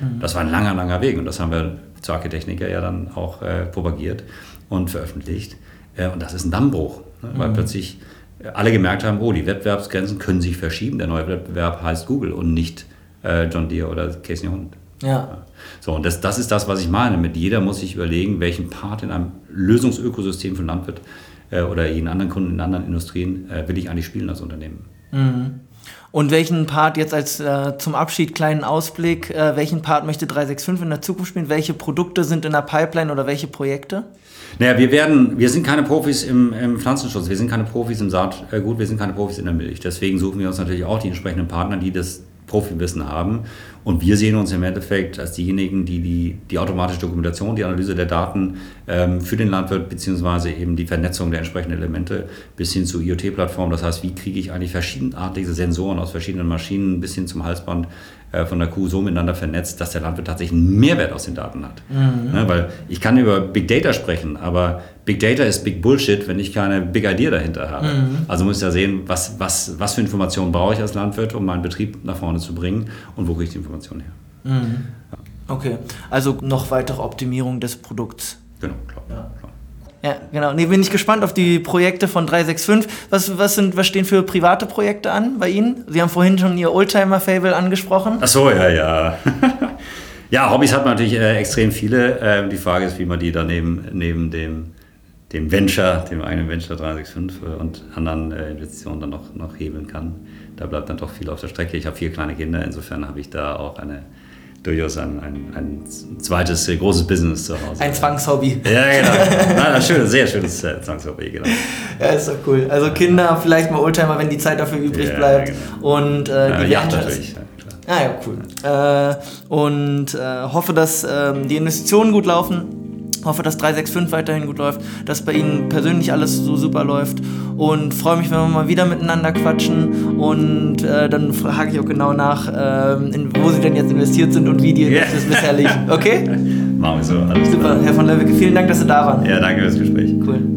Mhm. Das war ein langer, langer Weg und das haben wir zu Architechniker ja dann auch äh, propagiert und veröffentlicht. Äh, und das ist ein Dammbruch, ne? weil mhm. plötzlich alle gemerkt haben, oh, die Wettbewerbsgrenzen können sich verschieben. Der neue Wettbewerb heißt Google und nicht äh, John Deere oder Casey Hund. Ja. So, und das, das ist das, was ich meine. Mit jeder muss sich überlegen, welchen Part in einem Lösungsökosystem von Landwirt äh, oder jeden anderen Kunden in anderen Industrien äh, will ich eigentlich spielen als Unternehmen. Mhm. Und welchen Part jetzt als äh, zum Abschied kleinen Ausblick, äh, welchen Part möchte 365 in der Zukunft spielen? Welche Produkte sind in der Pipeline oder welche Projekte? Naja, wir werden, wir sind keine Profis im, im Pflanzenschutz, wir sind keine Profis im Saatgut, wir sind keine Profis in der Milch. Deswegen suchen wir uns natürlich auch die entsprechenden Partner, die das Profiwissen haben. Und wir sehen uns im Endeffekt als diejenigen, die die, die automatische Dokumentation, die Analyse der Daten ähm, für den Landwirt beziehungsweise eben die Vernetzung der entsprechenden Elemente bis hin zu IoT-Plattformen. Das heißt, wie kriege ich eigentlich verschiedenartige Sensoren aus verschiedenen Maschinen bis hin zum Halsband äh, von der Kuh so miteinander vernetzt, dass der Landwirt tatsächlich einen Mehrwert aus den Daten hat. Mhm. Ne, weil ich kann über Big Data sprechen, aber Big Data ist Big Bullshit, wenn ich keine Big Idea dahinter habe. Mhm. Also muss ich ja sehen, was, was, was für Informationen brauche ich als Landwirt, um meinen Betrieb nach vorne zu bringen und wo kriege ich die Informationen her. Mhm. Okay, also noch weitere Optimierung des Produkts. Genau, klar. Ja. Ja, genau. Nee, bin ich gespannt auf die Projekte von 365. Was, was, sind, was stehen für private Projekte an bei Ihnen? Sie haben vorhin schon Ihr Oldtimer-Fable angesprochen. Ach so, ja, ja. <laughs> ja, Hobbys hat man natürlich äh, extrem viele. Ähm, die Frage ist, wie man die dann neben, neben dem, dem Venture, dem eigenen Venture 365 äh, und anderen äh, Investitionen dann noch, noch hebeln kann. Da bleibt dann doch viel auf der Strecke. Ich habe vier kleine Kinder, insofern habe ich da auch eine durchaus ein, ein, ein zweites äh, großes Business zu Hause. Ein Zwangshobby. Ja, genau. Nein, ein schönes, sehr schönes äh, Zwangshobby, genau. Ja, ist doch cool. Also Kinder, vielleicht mal Oldtimer, wenn die Zeit dafür übrig ja, bleibt. Genau. Und äh, die ja, natürlich. Ah ja, cool. Äh, und äh, hoffe, dass ähm, die Investitionen gut laufen hoffe, dass 365 weiterhin gut läuft, dass bei Ihnen persönlich alles so super läuft und freue mich, wenn wir mal wieder miteinander quatschen und äh, dann frage ich auch genau nach, äh, in, wo Sie denn jetzt investiert sind und wie die yeah. das bisher liegen. Okay? <laughs> Machen wir so. Alles super, klar. Herr von Löwicke, vielen Dank, dass Sie da waren. Ja, danke für das Gespräch. Cool.